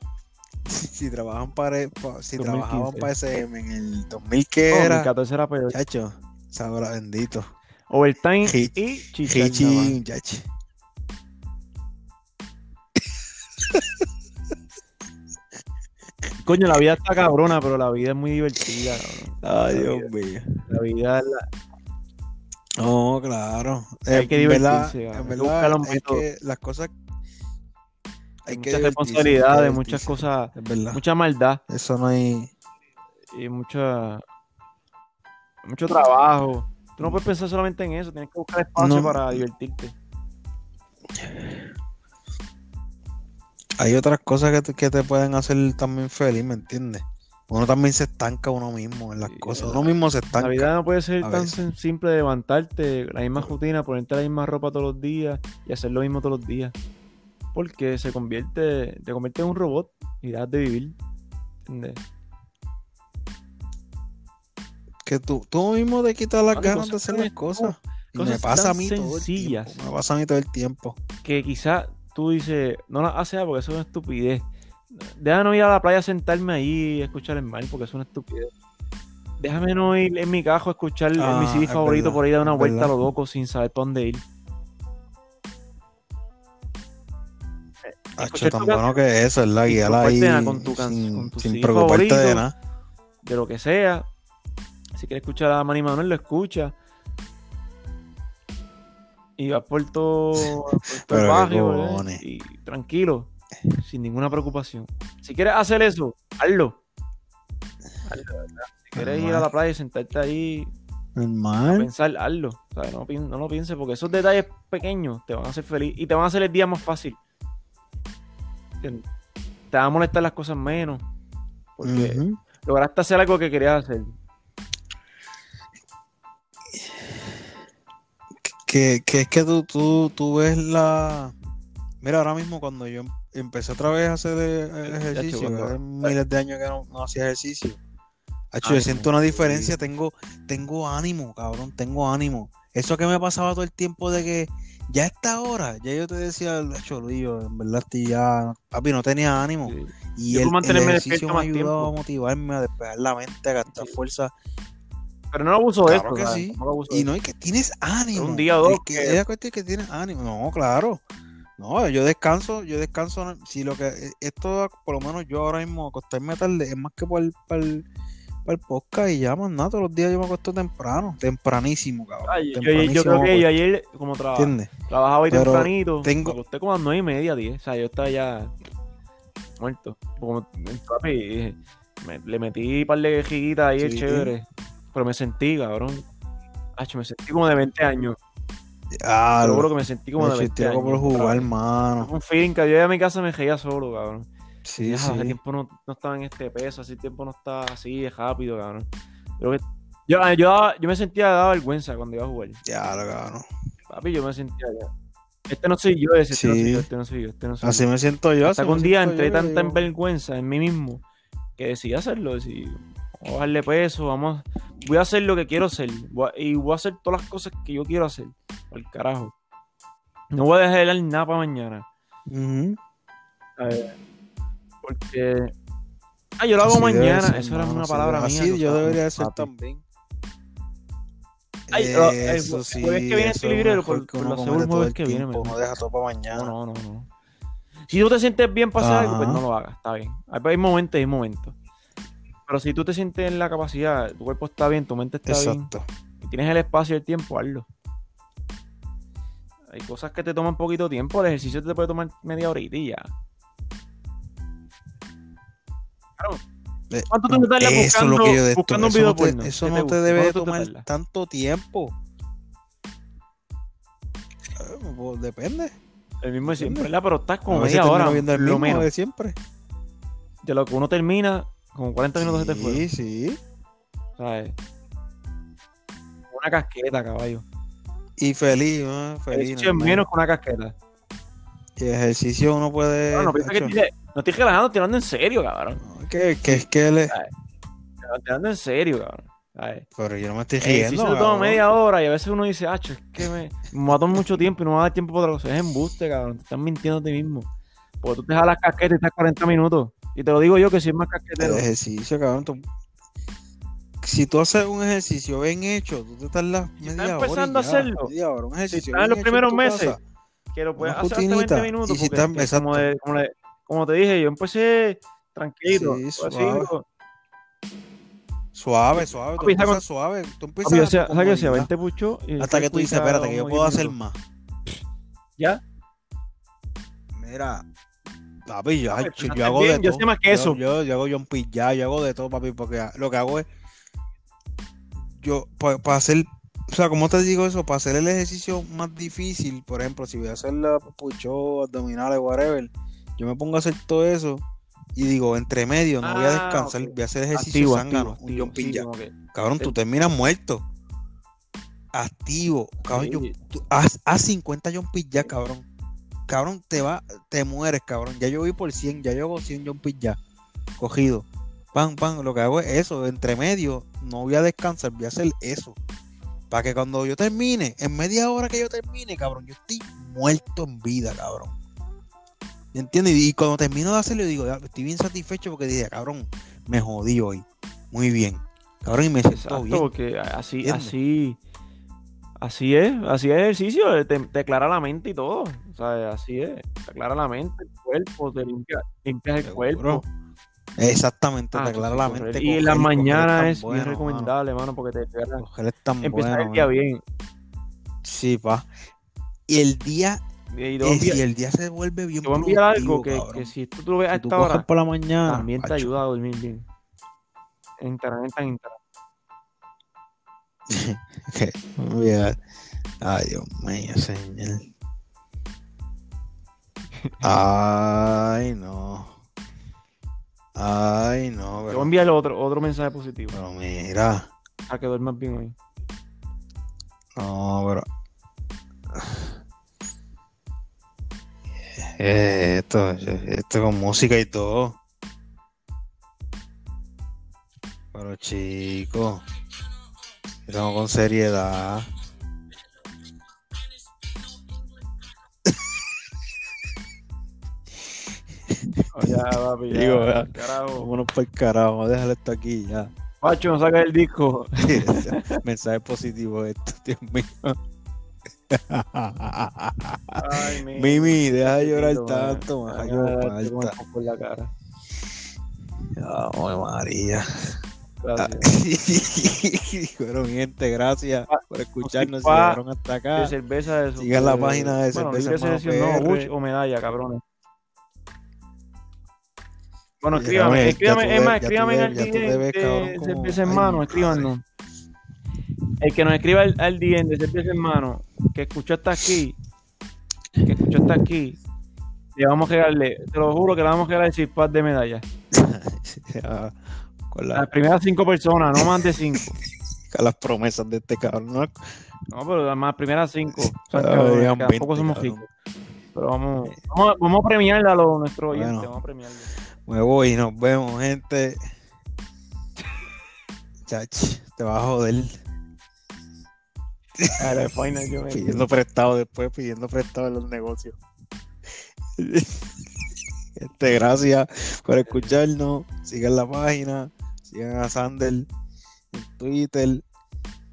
si trabajan para, pa- si 2015. trabajaban para SM en el 2000 que era, 2014 era peor. chacho, sabrá bendito, Overtime Hit- y chichar Coño, la vida está cabrona, pero la vida es muy divertida, cabrón. Ay, La Dios mío. La vida es la- No, claro. Hay que en verdad, divertirse, en Hay que verdad, métodos. que, las cosas hay hay que muchas que responsabilidades, muchas cosas, Es verdad. mucha maldad Eso no hay. y mucha mucho trabajo. Tú no puedes pensar solamente en eso, tienes que buscar espacio No. para divertirte. Hay otras cosas que te, que te pueden hacer también feliz, ¿me entiendes? Uno también se estanca uno mismo en las Sí, cosas. la- Uno mismo se La estanca. vida no puede ser tan veces. simple de levantarte, la misma rutina, ponerte la misma ropa todos los días y hacer lo mismo todos los días. Porque se convierte, te convierte en un robot y dejas de vivir. ¿Entiendes? Que tú, tú mismo te quitas las Vale, ganas de hacer las cosas. Y me pasa a mí todo el tiempo. Me pasa a mí todo el tiempo. que quizás tú dices, no las haces porque eso es una estupidez. Déjame ir a la playa a sentarme ahí y escuchar el mar porque es una estupidez. Déjame no ir en mi cajo a escuchar Ah, mi CD es favorito verdad, por ahí dar una vuelta a verdad. lo loco sin saber para dónde ir. Hacho, tan bueno que eso, es y guiar ahí con tu sin, con tu sin CD preocuparte de nada. de lo que sea. Si quieres escuchar a Manny Manuel, lo escucha. Y vas por todo, por todo el barrio, ¿eh? y tranquilo, sin ninguna preocupación. Si quieres hacer eso, hazlo. Hazlo, ¿verdad? Si quieres ir a la playa y sentarte ahí a Normal. pensar, hazlo. O sea, no, no lo pienses porque esos detalles pequeños te van a hacer feliz y te van a hacer el día más fácil. ¿Entiendes? Te van a molestar las cosas menos. Porque lograste hacer algo que querías hacer. Que, que es que tú, tú, tú ves la. Mira, ahora mismo cuando yo em- empecé otra vez a hacer eh, ejercicio, hace miles de años que no, no hacía ejercicio. Hacho, yo Ánimo, siento una sí. diferencia, tengo, tengo ánimo, cabrón, tengo ánimo. Eso que me pasaba todo el tiempo de que ya a esta hora, ya yo te decía, yo en verdad estoy ya, papi, no tenía ánimo. Sí. Y Yo el, el ejercicio me ayudaba a motivarme, a despejar la mente, a gastar Sí. fuerza. Pero no abuso de Claro esto. que ¿sabes? sí. Tampoco abuso Y no es que tienes ánimo. Un día o dos Es que que- es que tienes ánimo. No, claro. No, yo descanso, yo descanso. no- Si lo que esto, por lo menos yo ahora mismo acostarme tarde, es más que para el, para el, para el podcast y ya más nada. Todos los días yo me acuesto temprano, tempranísimo, cabrón. Ay, yo, yo- yo tempranísimo creo que yo ayer, como traba- trabajaba hoy Pero tempranito, tengo- me acosté como a las nueve y media, 10. O sea, yo estaba ya muerto. Como, papi, me- le metí un par de quejitas ahí, Sí. chévere. Pero me sentí, cabrón. Acho, me sentí como de 20 años. Ah, Seguro que me sentí como de 20 estoy años. por jugar, vez. hermano. Un feeling que yo iba a mi casa me reía solo, cabrón. Sí, Ya, sí. Hace tiempo no, no estaba en este peso, hace tiempo no estaba así de rápido, cabrón. Creo que- yo, yo, daba- yo me sentía daba vergüenza cuando iba a jugar. Ya, lo cabrón. Papi, yo me sentía ya. Este no soy yo, ese, este no soy yo, este no soy yo, este no soy Así yo. me siento yo. Hasta que un día entré tanta en vergüenza en mí mismo que decidí hacerlo. Decidí, vamos a bajarle peso, vamos. Voy a hacer lo que quiero hacer. voy a- y voy a hacer todas las cosas que yo quiero hacer. Al carajo. No voy a dejar nada para mañana. Ujú. Eh, porque. Ah, yo lo hago Así mañana. ser, Eso era una palabra mía. Así yo debería papi. también. Ay, Eso el sí, jueves que viene estoy libre, por- que por lo seguro el jueves el que viene, tiempo, mejor. no deja todo para mañana. No, no, no, no. Si tú te sientes bien para hacer algo, pues no lo hagas, está bien. Hay, hay momentos y hay momentos. Pero si tú te sientes en la capacidad, tu cuerpo está bien, tu mente está bien, Exacto. y tienes el espacio y el tiempo, hazlo. Hay cosas que te toman poquito tiempo, el ejercicio te puede tomar media horita y ya. Eh, ¿Cuánto tú te tardas Eso es lo buscando- que yo buscando un Eso video no te, porno? eso ¿Qué no te debe de ¿Cuánto te tomar tanto tiempo. Eh, pues, depende. El mismo de siempre. ¿verdad? Pero estás como media hora, viendo el lo mismo menos. de siempre. De lo que uno termina, como 40 minutos se te fueron. Sí, sí. ¿sabes? Una casqueta, caballo. Y feliz, ¿no? Feliz. Ejercicio es menos que una casqueta. Y ejercicio uno puede. No, no piensa que estoy, no estoy relajando, estoy hablando en serio, cabrón. no, que, que es que le. Estoy hablando en serio, cabrón. ¿sabes? Pero yo no me estoy riendo. toma cabrón. media hora y a veces uno dice, ah, es que me, me tomar mucho tiempo y no me va a dar tiempo para otra cosa. Es embuste, cabrón. Te estás mintiendo a ti mismo. Porque tú te jalas casqueta y estás 40 minutos. Y te lo digo yo que si es más El casquetero. ejercicio, cabrón. tú- Si tú haces un ejercicio bien hecho, tú te tardas Si media estás hora. y empezando a ya, hacerlo, media hora, un ejercicio estás en los primeros meses, casa, que lo puedes hacer hasta 20 rutinita, minutos. y si estás- es como, de- como, le- como te dije, yo empecé tranquilo. Sí, así, suave. digo, Suave, suave. Tú Papi, ¿sabes empiezas suave. Tú empiezas con ¿sabes qué hacía? comodidad, 20 puchos. y Hasta que tú dices, espérate, que yo puedo 10 hacer más. ¿Ya? Mira, papi, yo, Papi, yo, hago bien, de yo todo. sé más que eso. Yo, yo hago jumping ya, yo hago de todo, papi, porque lo que hago es. Yo, para hacer. O sea, ¿cómo te digo eso? Para hacer el ejercicio más difícil, por ejemplo, si voy a hacer la pucho, abdominales, whatever, yo me pongo a hacer todo eso y digo, entre medio, no voy a Ah, descansar, voy a hacer ejercicio Activo, zángano, activo, un ya. como que- Cabrón, tú terminas muerto. Activo. Cabrón, yo- tú- haz, haz 50 jumping ya, cabrón. Cabrón, te va, te mueres, cabrón. Ya yo voy por 100, ya yo hago 100 jumping ya. Cogido. Pam, pam. Lo que hago es eso. Entre medio, no voy a descansar, voy a hacer eso. Para que cuando yo termine, en media hora que yo termine, cabrón, yo estoy muerto en vida, cabrón. ¿Entiendes? Y cuando termino de hacerlo, digo, estoy bien satisfecho porque dije, cabrón, me jodí hoy. Muy bien. Cabrón, y me siento Exacto, bien. porque así, ¿Entiendes? así, así es, así es el ejercicio, te, te aclara la mente y todo. Sea, así es, te aclara la mente, el cuerpo, te limpia, limpias el Seguro. cuerpo. Exactamente, Ah, te sí, aclara la correr. mente. Y en las mañanas es bien recomendable, mano, porque te aclara- bueno, el día mano. bien. Sí, pa. Y el día, Y enviar- si el día se vuelve bien te voy a enviar algo que, que si tú, lo ves a Si esta hora, por la mañana, también te ayuda a dormir bien. En Internet en <laughs> mira. Ay, Dios mío, señor. Ay, no. Ay, no, Te voy a pero, enviar otro, otro mensaje positivo pero mira. a que duermas bien hoy. No, pero. Eh, Esto, esto con música y todo. Pero chico, estamos con seriedad. Ya, papi, ya, Digo, ya. carajo. Vámonos por el carajo, dejar esto aquí ya. Pacho, no saca el disco. <laughs> Mensaje positivo esto, Dios mío. Ay, mi- Mimi, deja de llorar man. tanto, me Ay, yo en la cara. Ay, María. Gracias. <laughs> Bueno, mi gente, gracias Ah, por escucharnos. Si llegaron hasta acá. De cerveza de Sigan la página de bueno, Cerveza no. Bush o medalla, cabrones. Bueno, escríbame, escríbame, es más, escríbame en tú DM de Hermano, mi escríbanos. El que nos escriba al, al DM de Cerveza Hermano, que escuchó hasta aquí, que escuchó hasta aquí, le vamos a regalarle, te lo juro que le vamos a regalar el chipad de medalla. Ya, <laughs> con, Las la- primeras cinco personas, no más de cinco. <laughs> con las promesas de este cabrón. ¿no? No, pero las más primeras cinco. <laughs> Son Ah, cabrones, digan que 20, tampoco somos ricos. Pero vamos, vamos, a- vamos a premiarle a los nuestros oyentes, Bueno. vamos a premiarle. Me voy, nos vemos, gente. Chach, te vas a joder. A la final yo me- Pidiendo prestado después, pidiendo prestado en los negocios. Este, gracias por escucharnos. Sigan la página. Sigan a Sandel en Twitter.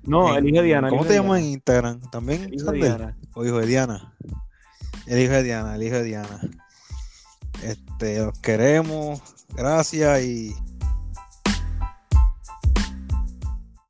No, en- elige Diana. ¿Cómo te llamas en. Instagram? ¿También? Diana. ¿O hijo de Diana? El hijo de Diana, el hijo de Diana. Este, los queremos. Gracias y